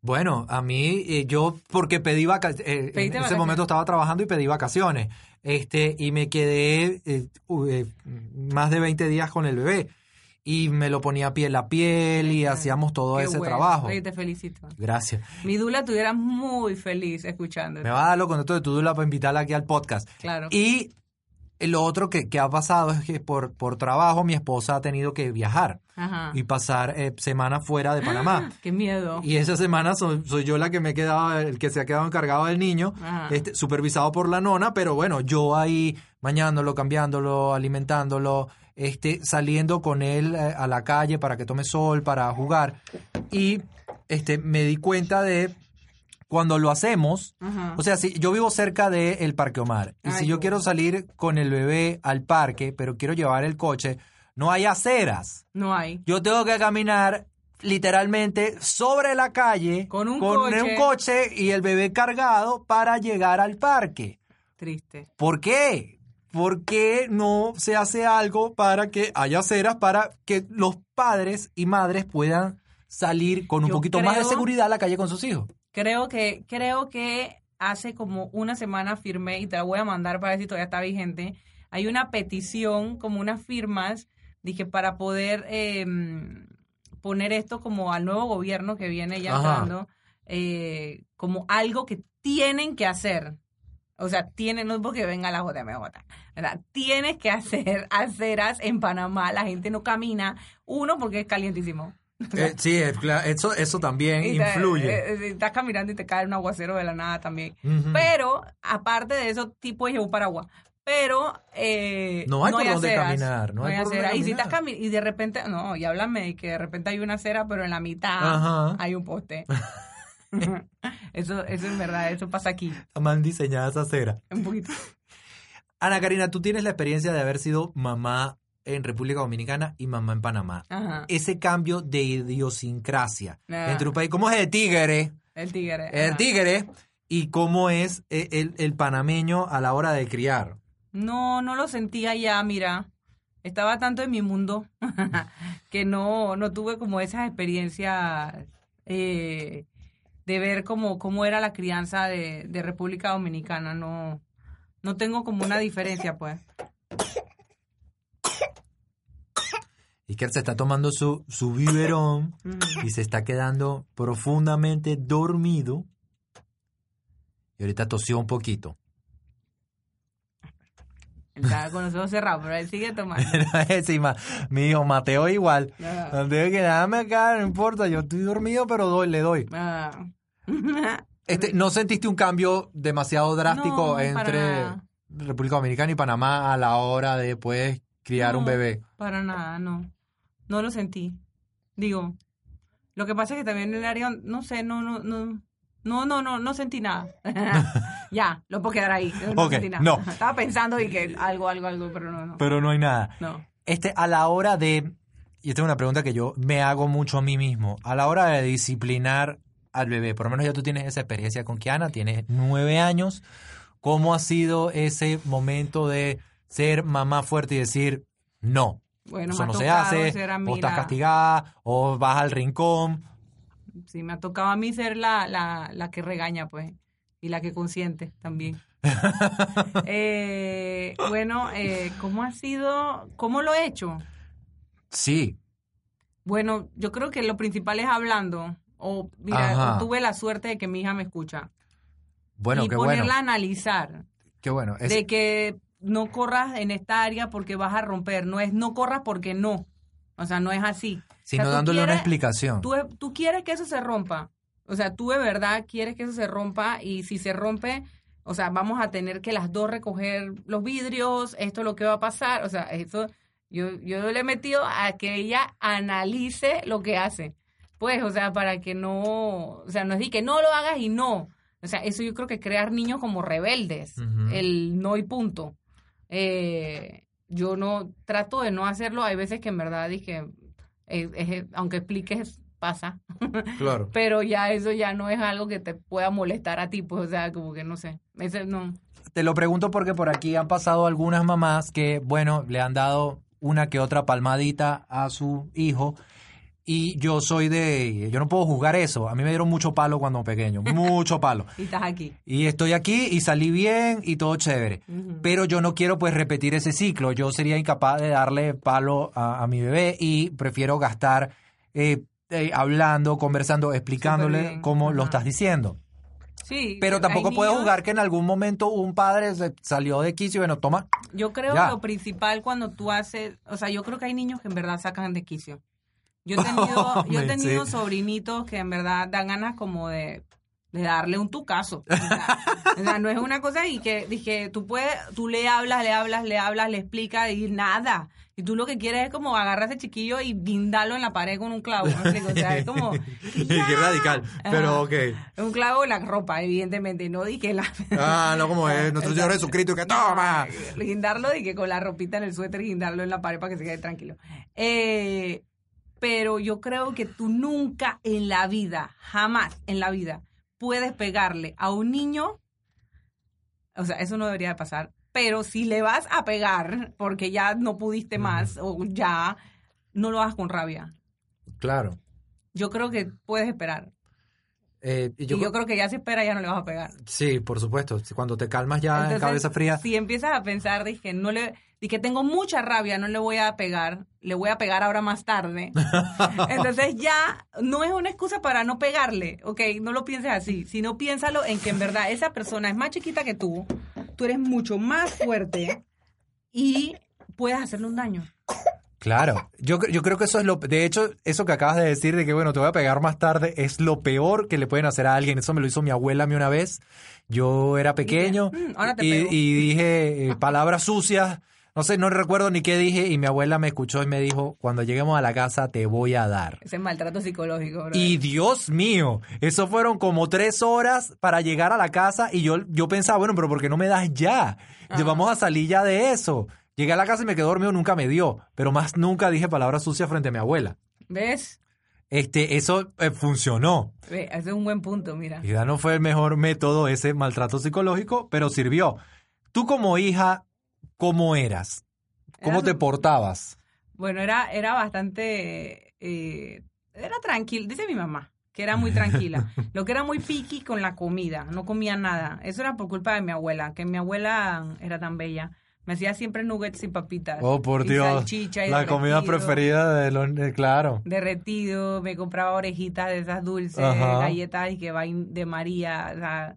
Bueno, a mí, eh, yo, porque pedí vacaciones, en ese momento estaba trabajando y pedí vacaciones, este, y me quedé eh, eh, más de 20 días con el bebé, y me lo ponía piel a piel y hacíamos todo
Qué
ese
bueno.
trabajo.
Oye, te felicito.
Gracias.
Mi dula estuviera muy feliz escuchando.
Me va a dar los contactos de tu dula para invitarla aquí al podcast.
Claro.
Y lo otro que, que ha pasado es que por, por trabajo mi esposa ha tenido que viajar
Ajá.
y pasar eh, semanas fuera de Panamá.
Qué miedo.
Y esa semana soy, soy yo la que me he quedado, el que se ha quedado encargado del niño, este, supervisado por la nona, pero bueno, yo ahí bañándolo, cambiándolo, alimentándolo, este, saliendo con él eh, a la calle para que tome sol, para jugar. Y este, me di cuenta de cuando lo hacemos, o sea, si yo vivo cerca del Parque Omar, y
Ay,
si yo quiero salir con el bebé al parque, pero quiero llevar el coche, no hay aceras
no hay.
yo tengo que caminar literalmente sobre la calle
Con un coche.
un coche y el bebé cargado para llegar al parque.
Triste.
¿Por qué? ¿Por qué no se hace algo para que haya aceras para que los padres y madres puedan salir con un
Yo
poquito más de seguridad a la calle con sus hijos?
Creo que, creo que hace como una semana firmé, y te la voy a mandar para ver si todavía está vigente. Hay una petición, como unas firmas, dije, para poder eh, poner esto como al nuevo gobierno que viene ya entrando, eh, como algo que tienen que hacer. O sea, tienen, no es porque venga la JMJ, ¿verdad? Tienes que hacer aceras en Panamá, la gente no camina, uno porque es calientísimo.
Eh, sí, cla- eso, eso también
Y te-
influye.
eh, eh, estás caminando y te cae un aguacero de la nada también. Pero, aparte de eso, tipo es un paraguas. Pero eh,
No hay por dónde
aceras,
caminar, no hay por dónde
aceras. Y si
caminar.
estás cami- y de repente, no, y háblame de que de repente hay una acera, pero en la mitad
Ajá.
hay un poste. eso, eso es verdad, eso pasa aquí,
mal diseñada esa acera.
un poquito.
Ana Karina, tú tienes la experiencia de haber sido mamá en República Dominicana y mamá en Panamá.
Ajá.
Ese cambio de idiosincrasia
Ah.
entre un país, ¿cómo es el tigre?
El tigre.
El tigre y cómo es eh, el, el panameño a la hora de criar.
No, no lo sentía ya, mira. Estaba tanto en mi mundo que no, no tuve como esas experiencias eh, de ver cómo, cómo era la crianza de, de República Dominicana. No, no tengo como una diferencia, pues.
Iker se está tomando su, su biberón y se está quedando profundamente dormido. Y ahorita tosió un poquito.
Estaba con los ojos cerrados, pero él sigue tomando.
Encima, mi hijo Mateo igual.
Ah,
Antes de quedarme acá, no importa, yo estoy dormido, pero doy, le doy. Este, ¿No sentiste un cambio demasiado drástico
No,
entre
nada.
República Dominicana y Panamá a la hora de pues criar un
No,
bebé?
Para nada, no. No lo sentí. Digo, lo que pasa es que también en el área, no sé, no, no, no. No, no, no, no sentí nada. ya, lo puedo quedar ahí. No sentí nada.
no.
Estaba pensando y que algo, algo, algo, pero no, no.
Pero no hay nada.
No.
Este, a la hora de, y esta es una pregunta que yo me hago mucho a mí mismo, a la hora de disciplinar al bebé, por lo menos ya tú tienes esa experiencia con Kiana, tienes nueve años, ¿cómo ha sido ese momento de ser mamá fuerte y decir, no,
Bueno,
eso
me
no
ha
se
tocado
hace,
ser a
o estás castigada, o vas al rincón?
Sí, me ha tocado a mí ser la, la, la que regaña, pues, y la que consiente también. eh, bueno, eh, ¿cómo ha sido? ¿Cómo lo he hecho?
Sí,
Bueno, yo creo que lo principal es hablando. O, mira,
Ajá.
tuve la suerte de que mi hija me escucha.
bueno,
y
qué
ponerla
bueno,
a analizar.
qué bueno. Es-
De que no corras en esta área porque vas a romper. No es no corras porque no. O sea, no es así.
sino
o sea, tú
dándole una explicación.
Tú, tú quieres que eso se rompa. O sea, tú de verdad quieres que eso se rompa y si se rompe, o sea, vamos a tener que las dos recoger los vidrios, esto es lo que va a pasar. O sea, eso yo, yo le he metido a que ella analice lo que hace. Pues, o sea, para que no, o sea, no es de que no lo hagas y no. O sea, eso yo creo que crear niños como rebeldes, el no y punto. Eh, yo no trato de no hacerlo. Hay veces que en verdad dije, eh, eh, aunque expliques, pasa.
Claro.
Pero ya eso ya no es algo que te pueda molestar a ti, pues, o sea, como que no sé. Ese no.
Te lo pregunto porque por aquí han pasado algunas mamás que, bueno, le han dado una que otra palmadita a su hijo. Y yo soy de... Yo no puedo juzgar eso. A mí me dieron mucho palo cuando pequeño. Mucho palo.
Y estás aquí.
Y estoy aquí y salí bien y todo chévere. Pero yo no quiero pues repetir ese ciclo. Yo sería incapaz de darle palo a, a mi bebé y prefiero gastar eh, eh, hablando, conversando, explicándole cómo lo estás diciendo.
Sí.
Pero tampoco puedo
niños-
jugar que en algún momento un padre se salió de quicio y bueno, toma.
Yo creo
Ya.
que lo principal cuando tú haces, o sea, yo creo que hay niños que en verdad sacan de quicio. Yo he tenido, yo he tenido
sí.
sobrinitos que en verdad dan ganas como de, de darle un tucazo. O sea, o sea, no es una cosa y que dije, tú puedes, tú le hablas, le hablas, le hablas, le explicas y nada. Y tú lo que quieres es como agarrar a ese chiquillo y guindarlo en la pared con un clavo. O sea, es como...
Qué radical. Pero ok.
Un clavo en la ropa, evidentemente, no di que la...
Ah, no como es nuestro Señor Jesucristo que toma.
guindarlo y que con la ropita en el suéter guindarlo en la pared para que se quede tranquilo. Eh, pero yo creo que tú nunca en la vida, jamás en la vida, puedes pegarle a un niño. O sea, eso no debería de pasar. Pero si le vas a pegar porque ya no pudiste más o ya, no lo hagas con rabia.
Claro.
Yo creo que puedes esperar.
Eh, y
y
yo,
creo que ya si espera ya no le vas a pegar.
sí, por supuesto. Cuando te calmas ya en
Entonces,
cabeza fría.
Si empiezas a pensar, dije, no le, dije, tengo mucha rabia, no le voy a pegar, le voy a pegar ahora más tarde. Entonces ya no es una excusa para no pegarle, ¿ok? No lo pienses así, sino piénsalo en que en verdad esa persona es más chiquita que tú, tú eres mucho más fuerte y puedes hacerle un daño.
Claro, yo, yo creo que eso es lo... De hecho, eso que acabas de decir de que, bueno, te voy a pegar más tarde, es lo peor que le pueden hacer a alguien. Eso me lo hizo mi abuela a mí una vez. Yo era pequeño
"Mm,
y,
pego".
y dije eh, palabras sucias. No sé, no recuerdo ni qué dije y mi abuela me escuchó y me dijo, cuando lleguemos a la casa te voy a dar.
Ese maltrato psicológico, bro.
Y Dios mío, eso fueron como tres horas para llegar a la casa y yo, yo pensaba, bueno, pero ¿por qué no me das ya? Ya Vamos a salir ya de eso. Llegué a la casa y me quedé dormido, nunca me dio, pero más nunca dije palabras sucias frente a mi abuela.
¿Ves?
Este, eso eh, funcionó.
Ese es un buen punto, mira.
Quizá no fue el mejor método ese maltrato psicológico, pero sirvió. Tú como hija, ¿cómo eras? ¿Cómo
Era
te portabas?
Bueno, era, era bastante... eh, era tranquila, dice mi mamá, que era muy tranquila. Lo que era muy piqui con la comida, no comía nada. Eso era por culpa de mi abuela, que mi abuela era tan bella. Me hacía siempre nuggets y papitas.
Oh, por
y
Dios.
salchicha y
La comida preferida de los... claro.
Derretido, me compraba orejitas de esas dulces,
Ajá.
galletas y que vain de María. o sea,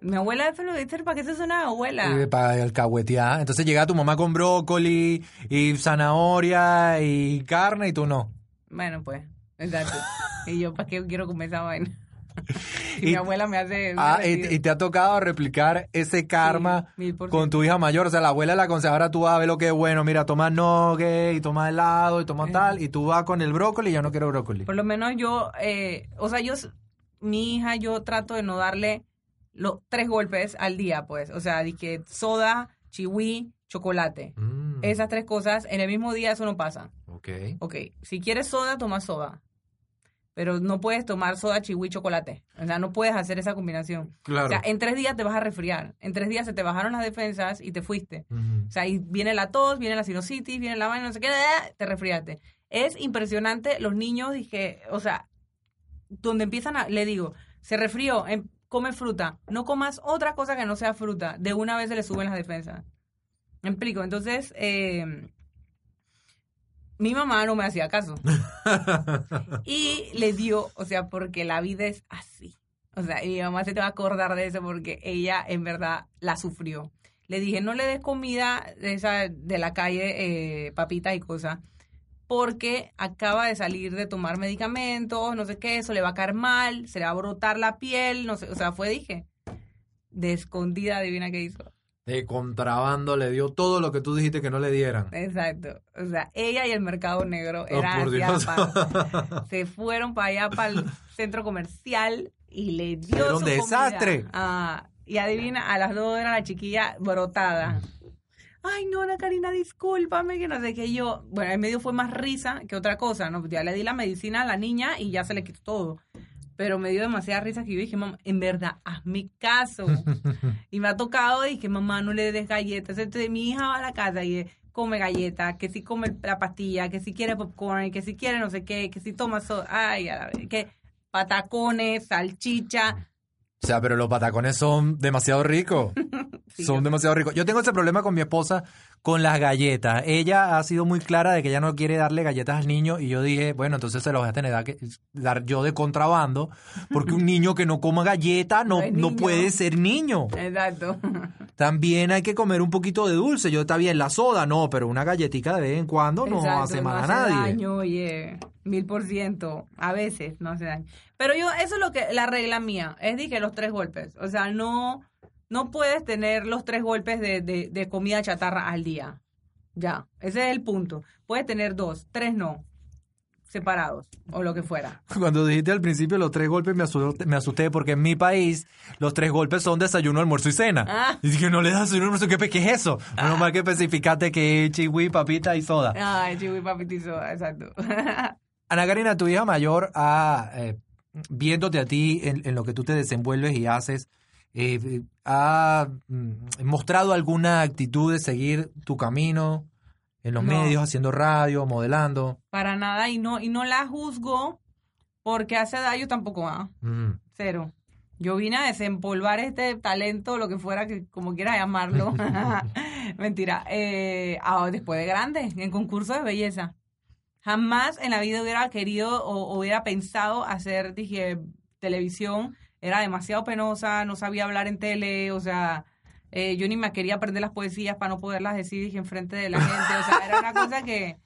mi abuela, eso lo dice, ¿para qué eso es una abuela?
Eh, para alcahuetear. Entonces llega tu mamá con brócoli y zanahoria y carne y tú no.
Bueno, pues, exacto. y yo, ¿para qué quiero comer esa vaina?
Y-
y, mi abuela me hace...
Ah, y, te ha tocado replicar ese karma
Sí,
con tu hija mayor. O sea, la abuela la aconseja, ahora tú vas a ver lo que es bueno. Mira, toma nugget y toma helado y toma tal. Y tú vas con el brócoli y yo no quiero brócoli.
Por lo menos yo, eh, o sea, yo, mi hija, yo trato de no darle los tres golpes al día, pues. O sea, que soda, chihui, chocolate.
Mm,
Esas tres cosas, en el mismo día eso no pasa.
ok.
Ok, si quieres soda, toma soda. Pero no puedes tomar soda, chihui, chocolate. O sea, no puedes hacer esa combinación.
Claro.
O sea, en tres días te vas a resfriar. En tres días se te bajaron las defensas y te fuiste. O sea, y viene la tos, viene la sinusitis, viene la vaina, no sé qué, te resfriaste. Es impresionante los niños, dije, o sea, donde empiezan a, le digo, se resfrió, em- come fruta, no comas otra cosa que no sea fruta, de una vez se le suben las defensas. ¿Me explico? Entonces, eh, mi mamá no me hacía caso. Y le dio, o sea, porque la vida es así. O sea, y mi mamá se te va a acordar de eso porque ella en verdad la sufrió. Le dije, no le des comida de, esa, de la calle, eh, papitas y cosas, porque acaba de salir de tomar medicamentos, no sé qué, eso le va a caer mal, se le va a brotar la piel, no sé, o sea, fue, dije, de escondida, adivina qué hizo.
De contrabando le dio todo lo que tú dijiste que no le dieran.
Exacto. O sea, ella y el mercado negro
Oh,
eran aparte. Se fueron para allá, para el centro comercial y le dio
Era un
su
desastre.
Ah, y adivina, a las dos era la chiquilla brotada. Ay, no, Ana Karina, discúlpame, que no sé qué yo. Bueno, en medio fue más risa que otra cosa, ¿no? Ya le di la medicina a la niña y ya se le quitó todo. Pero me dio demasiada risa que yo dije, mamá, en verdad, hazme caso. y me ha tocado, dije, mamá, no le des galletas. Entonces mi hija va a la casa y eh, come galletas, que si come la pastilla, que si quiere popcorn, que si quiere no sé qué, que si toma soda. Ay, a la vez, que patacones, salchicha.
O sea, pero los patacones son demasiado ricos.
Sí,
son demasiado ricos. Yo tengo ese problema con mi esposa con las galletas. Ella ha sido muy clara de que ella no quiere darle galletas al niño y yo dije, bueno, entonces se los voy a tener que dar yo de contrabando porque un niño que no coma galleta no,
No
puede ser niño.
Exacto.
También hay que comer un poquito de dulce. Yo está bien la soda, no, pero una galletica de vez en cuando no
Exacto,
hace mal
no
a
hace
nadie.
daño, oye, mil por ciento. A veces no hace daño. Pero yo, eso es lo que, la regla mía, es que los tres golpes. O sea, no, no puedes tener los tres golpes de, de, de comida chatarra al día. Ya, ese es el punto. Puedes tener dos, tres no, separados, o lo que fuera.
Cuando dijiste al principio los tres golpes me asusté, me asusté porque en mi país los tres golpes son desayuno, almuerzo y cena.
Ah.
Y dije, no le das desayuno, almuerzo, ¿qué, qué es eso? Menos mal que especificaste que es chihui, papita y soda.
Ay, chihui papitizo, exacto.
Ana Karina, tu hija mayor, ha, eh, viéndote a ti en, en lo que tú te desenvuelves y haces, eh, ha mm, mostrado alguna actitud de seguir tu camino en los
No.
medios, haciendo radio, modelando.
Para nada, y no, y no la juzgo porque hace daño tampoco va.
Mm.
Cero. Yo vine a desempolvar este talento, lo que fuera, que como quiera llamarlo. Mentira. Eh, ah, después de grande, en concurso de belleza. Jamás en la vida hubiera querido o, o hubiera pensado hacer, dije, televisión. Era demasiado penosa, no sabía hablar en tele, o sea, eh, yo ni me quería aprender las poesías para no poderlas decir, dije, enfrente de la gente. O sea, era una cosa que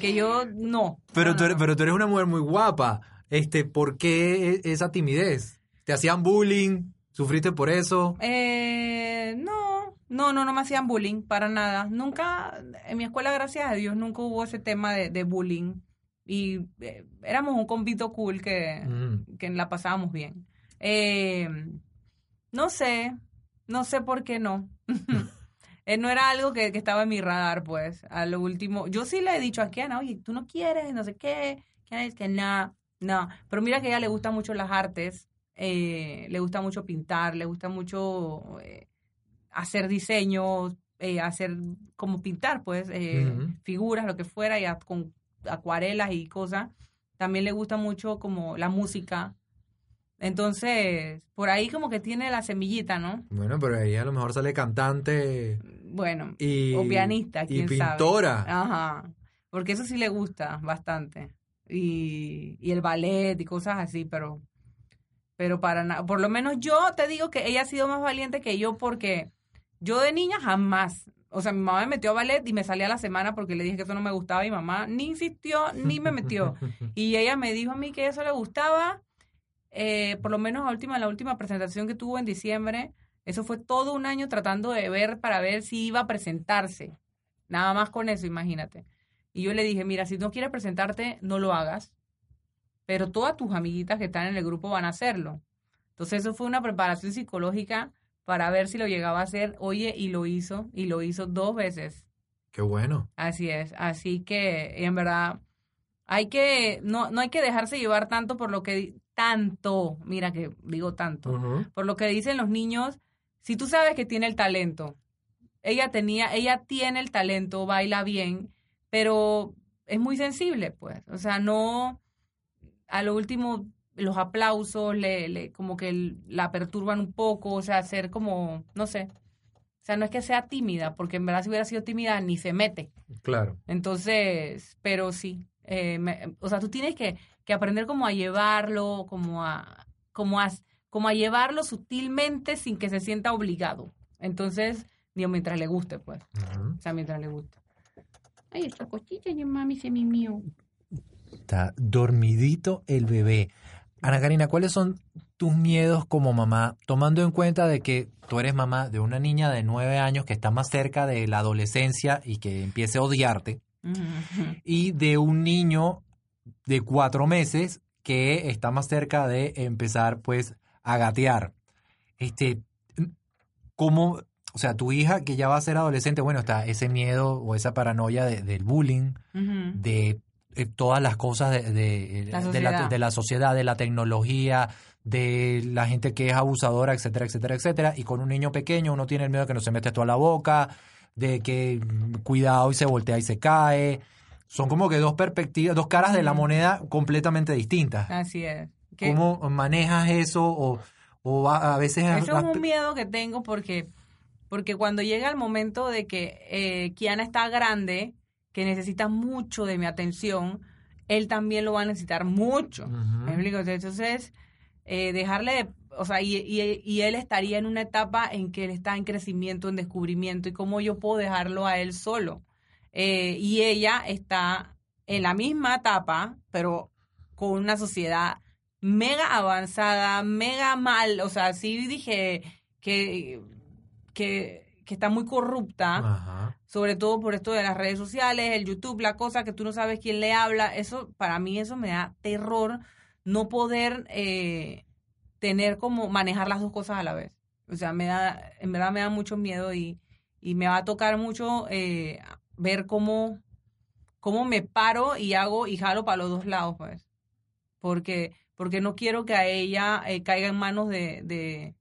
que yo no.
Pero,
No,
tú eres,
no.
pero tú eres una mujer muy guapa. Este, ¿Por qué e- esa timidez? ¿Te hacían bullying? ¿Sufriste por eso?
Eh, no, no, no, no me hacían bullying para nada. Nunca, en mi escuela, gracias a Dios, nunca hubo ese tema de, de bullying. Y eh, éramos un convito cool que,
Mm.
que la pasábamos bien. Eh, no sé, no sé por qué no. Eh, no era algo que, que estaba en mi radar, pues, a lo último. Yo sí le he dicho a Kiana, oye, tú no quieres, no sé qué. Kiana dice que no, no. Pero mira que a ella le gustan mucho las artes, eh, le gusta mucho pintar, le gusta mucho eh, hacer diseños, eh, hacer como pintar, pues, figuras, lo que fuera, y a- con acuarelas y cosas. También le gusta mucho como la música. Entonces, por ahí como que tiene la semillita, ¿no?
Bueno, pero ahí a lo mejor sale cantante
Bueno,
y,
o pianista,
y
quién sabe.
pintora.
Ajá. Porque eso sí le gusta bastante. Y, y el ballet y cosas así, pero pero para nada. Por lo menos yo te digo que ella ha sido más valiente que yo porque yo de niña jamás. O sea, mi mamá me metió a ballet y me salía a la semana porque le dije que eso no me gustaba y mi mamá ni insistió ni me metió. Y ella me dijo a mí que eso le gustaba. Eh, por lo menos la última, la última presentación que tuvo en diciembre, eso fue todo un año tratando de ver para ver si iba a presentarse. Nada más con eso, imagínate. Y yo le dije, mira, si no quieres presentarte, no lo hagas. Pero todas tus amiguitas que están en el grupo van a hacerlo. Entonces eso fue una preparación psicológica para ver si lo llegaba a hacer. Oye, y lo hizo, y lo hizo dos veces.
Qué bueno.
Así es, así que en verdad hay que, no, no hay que dejarse llevar tanto por lo que, tanto, mira que digo tanto, por lo que dicen los niños, si tú sabes que tiene el talento, ella tenía, ella tiene el talento, baila bien, pero es muy sensible, pues, o sea, no, a lo último los aplausos le, le como que la perturban un poco, o sea, ser como, no sé, o sea, no es que sea tímida, porque en verdad si hubiera sido tímida ni se mete.
Claro.
Entonces, pero sí, eh, me- o sea, tú tienes que, que aprender como a llevarlo, como a, como a, como a llevarlo sutilmente sin que se sienta obligado. Entonces, digo, mientras le guste, pues, o sea, mientras le guste. Ay, esta cosita ya mami se mimió.
Está dormidito el bebé. Ana Karina, ¿cuáles son tus miedos como mamá, tomando en cuenta de que tú eres mamá de una niña de nueve años que está más cerca de la adolescencia y que empiece a odiarte, y de un niño de cuatro meses que está más cerca de empezar pues a gatear? Este, ¿cómo, o sea, tu hija que ya va a ser adolescente, bueno, está ese miedo o esa paranoia de- del bullying, de eh, todas las cosas de, de,
La
de la,
sociedad.
de la sociedad, de la tecnología, de la gente que es abusadora, etcétera, etcétera, etcétera. Y con un niño pequeño uno tiene el miedo de que no se mete esto a la boca, de que mm, cuidado y se voltea y se cae. Son como que dos perspectivas, dos caras de la moneda completamente distintas.
Así es.
¿Cómo manejas eso? O, o a, a veces...
Eso es un miedo que tengo porque, porque cuando llega el momento de que eh, Kiana está grande, que necesita mucho de mi atención, él también lo va a necesitar mucho. ¿Me explico? Entonces, eh, dejarle, de- o sea, y, y- y él estaría en una etapa en que él está en crecimiento, en descubrimiento, y cómo yo puedo dejarlo a él solo. Eh, y ella está en la misma etapa, pero con una sociedad mega avanzada, mega mal, o sea, sí dije que, que, que está muy corrupta
Ajá.
sobre todo por esto de las redes sociales, el YouTube, la cosa que tú no sabes quién le habla, eso para mí eso me da terror no poder eh, tener como manejar las dos cosas a la vez. O sea, me da, en verdad me da mucho miedo y, y me va a tocar mucho eh, ver cómo, cómo me paro y hago y jalo para los dos lados, pues. Porque, porque no quiero que a ella eh, caiga en manos de, de,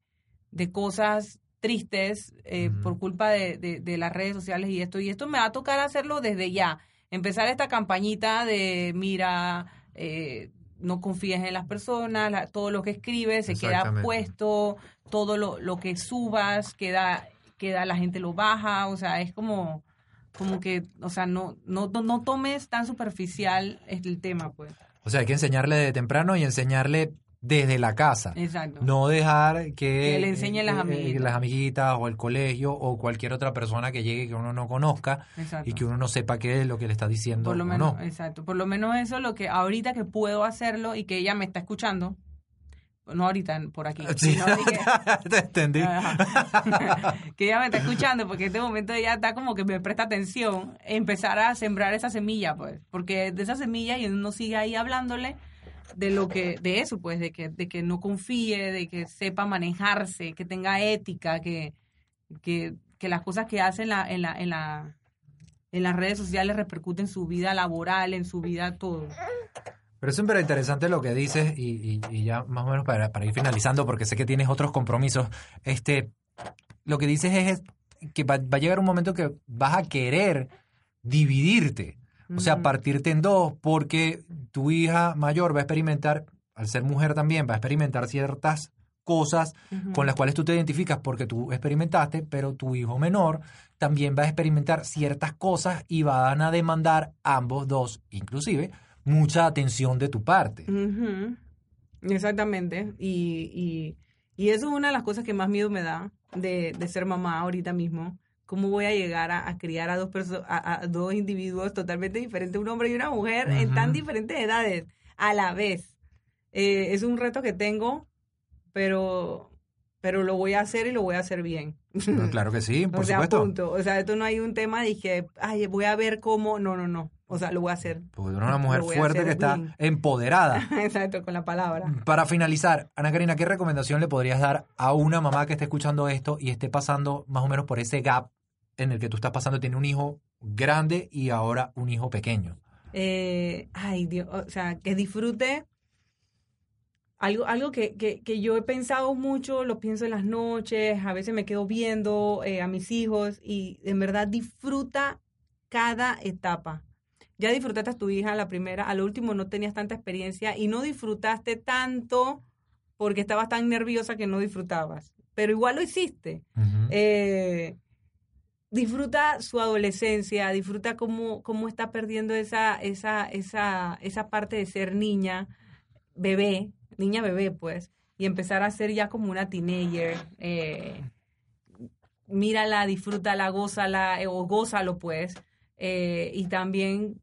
de cosas tristes eh, por culpa de, de, de las redes sociales y esto. Y esto me va a tocar hacerlo desde ya. Empezar esta campañita de, mira, eh, no confíes en las personas, la- todo lo que escribes se queda puesto, todo lo, lo que subas queda, queda, la gente lo baja, o sea, es como, como que, o sea, no, no, no, tomes tan superficial el tema, pues.
O sea, hay que enseñarle de temprano y enseñarle desde la casa.
Exacto.
No dejar que,
Que le enseñen las
eh,
amiguitas.
las amiguitas o el colegio o cualquier otra persona que llegue que uno no conozca
Exacto.
y que uno no sepa qué es lo que le está diciendo
Por lo
o
menos,
no.
exacto. Por lo menos eso es lo que ahorita que puedo hacerlo y que ella me está escuchando. No ahorita por aquí.
Sí, te entendí.
Que ella me está escuchando porque en este momento ella está como que me presta atención, empezar a sembrar esa semilla, pues, porque de esa semilla y uno sigue ahí hablándole de lo que, de eso, pues, de que, de que no confíe, de que sepa manejarse, que tenga ética, que, que, que las cosas que hace en la, en la, en la, en las redes sociales repercuten en su vida laboral, en su vida todo.
Pero es súper interesante lo que dices y, y- y ya más o menos para, para ir finalizando, porque sé que tienes otros compromisos. Este, lo que dices es que va, va a llegar un momento que vas a querer dividirte, o sea,
Ujú.
partirte en dos, porque tu hija mayor va a experimentar, al ser mujer también, va a experimentar ciertas cosas con las cuales tú te identificas porque tú experimentaste, pero tu hijo menor también va a experimentar ciertas cosas y van a demandar ambos dos, inclusive, mucha atención de tu parte.
Exactamente. Y, y, y eso es una de las cosas que más miedo me da de, de ser mamá ahorita mismo. ¿Cómo voy a llegar a, a criar a dos, perso- a, a dos individuos totalmente diferentes, un hombre y una mujer, en tan diferentes edades a la vez? Eh, es un reto que tengo, pero, pero lo voy a hacer y lo voy a hacer bien.
No, claro que sí, por
o sea,
supuesto.
punto. O sea, esto no hay un tema de que, ay, voy a ver cómo. No, no, no. O sea, lo voy a hacer.
Porque una mujer fuerte que está
bien.
empoderada.
Exacto, con la palabra.
Para finalizar, Ana Karina, ¿qué recomendación le podrías dar a una mamá que esté escuchando esto y esté pasando más o menos por ese gap en el que tú estás pasando? Tiene un hijo grande y ahora un hijo pequeño.
eh, ay Dios, o sea, que disfrute algo, algo que, que, que yo he pensado mucho, lo pienso en las noches, a veces me quedo viendo eh, a mis hijos y en verdad disfruta cada etapa. Ya disfrutaste a tu hija la primera, al último no tenías tanta experiencia y no disfrutaste tanto porque estabas tan nerviosa que no disfrutabas, pero igual lo hiciste. Eh, disfruta su adolescencia, disfruta cómo, cómo está perdiendo esa, esa, esa, esa parte de ser niña, bebé, niña bebé, pues, y empezar a ser ya como una teenager. Eh, mírala, disfrútala, gózala, eh, o gózalo, pues. Eh, y también,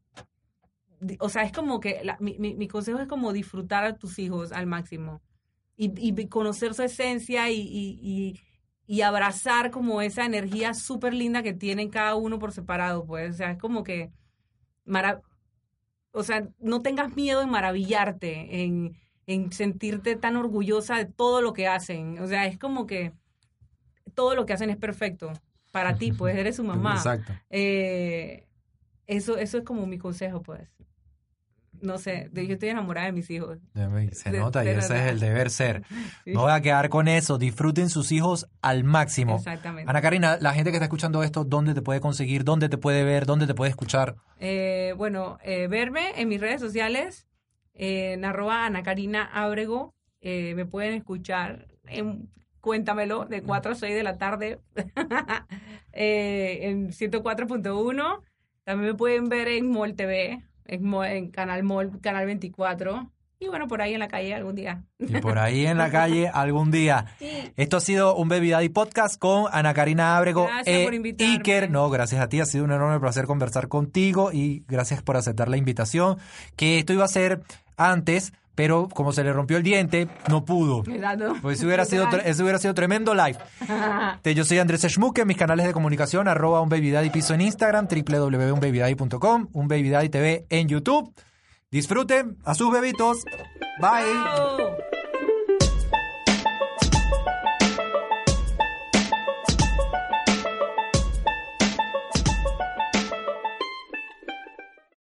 o sea, es como que la- mi, mi, mi consejo es como disfrutar a tus hijos al máximo y, y conocer su esencia y, y, y, abrazar como esa energía súper linda que tienen cada uno por separado, pues, o sea, es como que, o sea, no tengas miedo en maravillarte, en, en sentirte tan orgullosa de todo lo que hacen, o sea, es como que todo lo que hacen es perfecto para ti, pues, eres su mamá.
Exacto.
Eh, eso, eso es como mi consejo, pues. No sé, de- yo estoy enamorada de mis hijos.
Se
De-
nota y ese es el deber ser.
Sí.
Me voy a quedar con eso. Disfruten sus hijos al máximo.
Exactamente.
Ana Karina, la gente que está escuchando esto, ¿dónde te puede conseguir? ¿Dónde te puede ver? ¿Dónde te puede escuchar?
Eh, bueno, eh, verme en mis redes sociales, eh, en arroba Ana Karina Ábrego. Eh, me pueden escuchar en Cuéntamelo de 4 a 6 de la tarde eh, en 104.1. También me pueden ver en Mol TV, en, en Canal Mol, Canal 24. Y bueno, por ahí en la calle algún día.
Y por ahí en la calle algún día.
Sí.
Esto ha sido un Baby Daddy Podcast con Ana Karina Ábrego
Gracias
e
por invitarme.
Iker. No, gracias a ti. Ha sido un enorme placer conversar contigo y gracias por aceptar la invitación. Que esto iba a ser antes, pero como se le rompió el diente, no pudo.
Exacto.
Pues eso hubiera sido, eso hubiera sido tremendo live. Yo soy Andrés Schmuck, en mis canales de comunicación, arroba un baby daddy piso en Instagram, www.unbabydaddy.com, un baby daddy TV en YouTube. Disfruten a sus bebitos. Bye.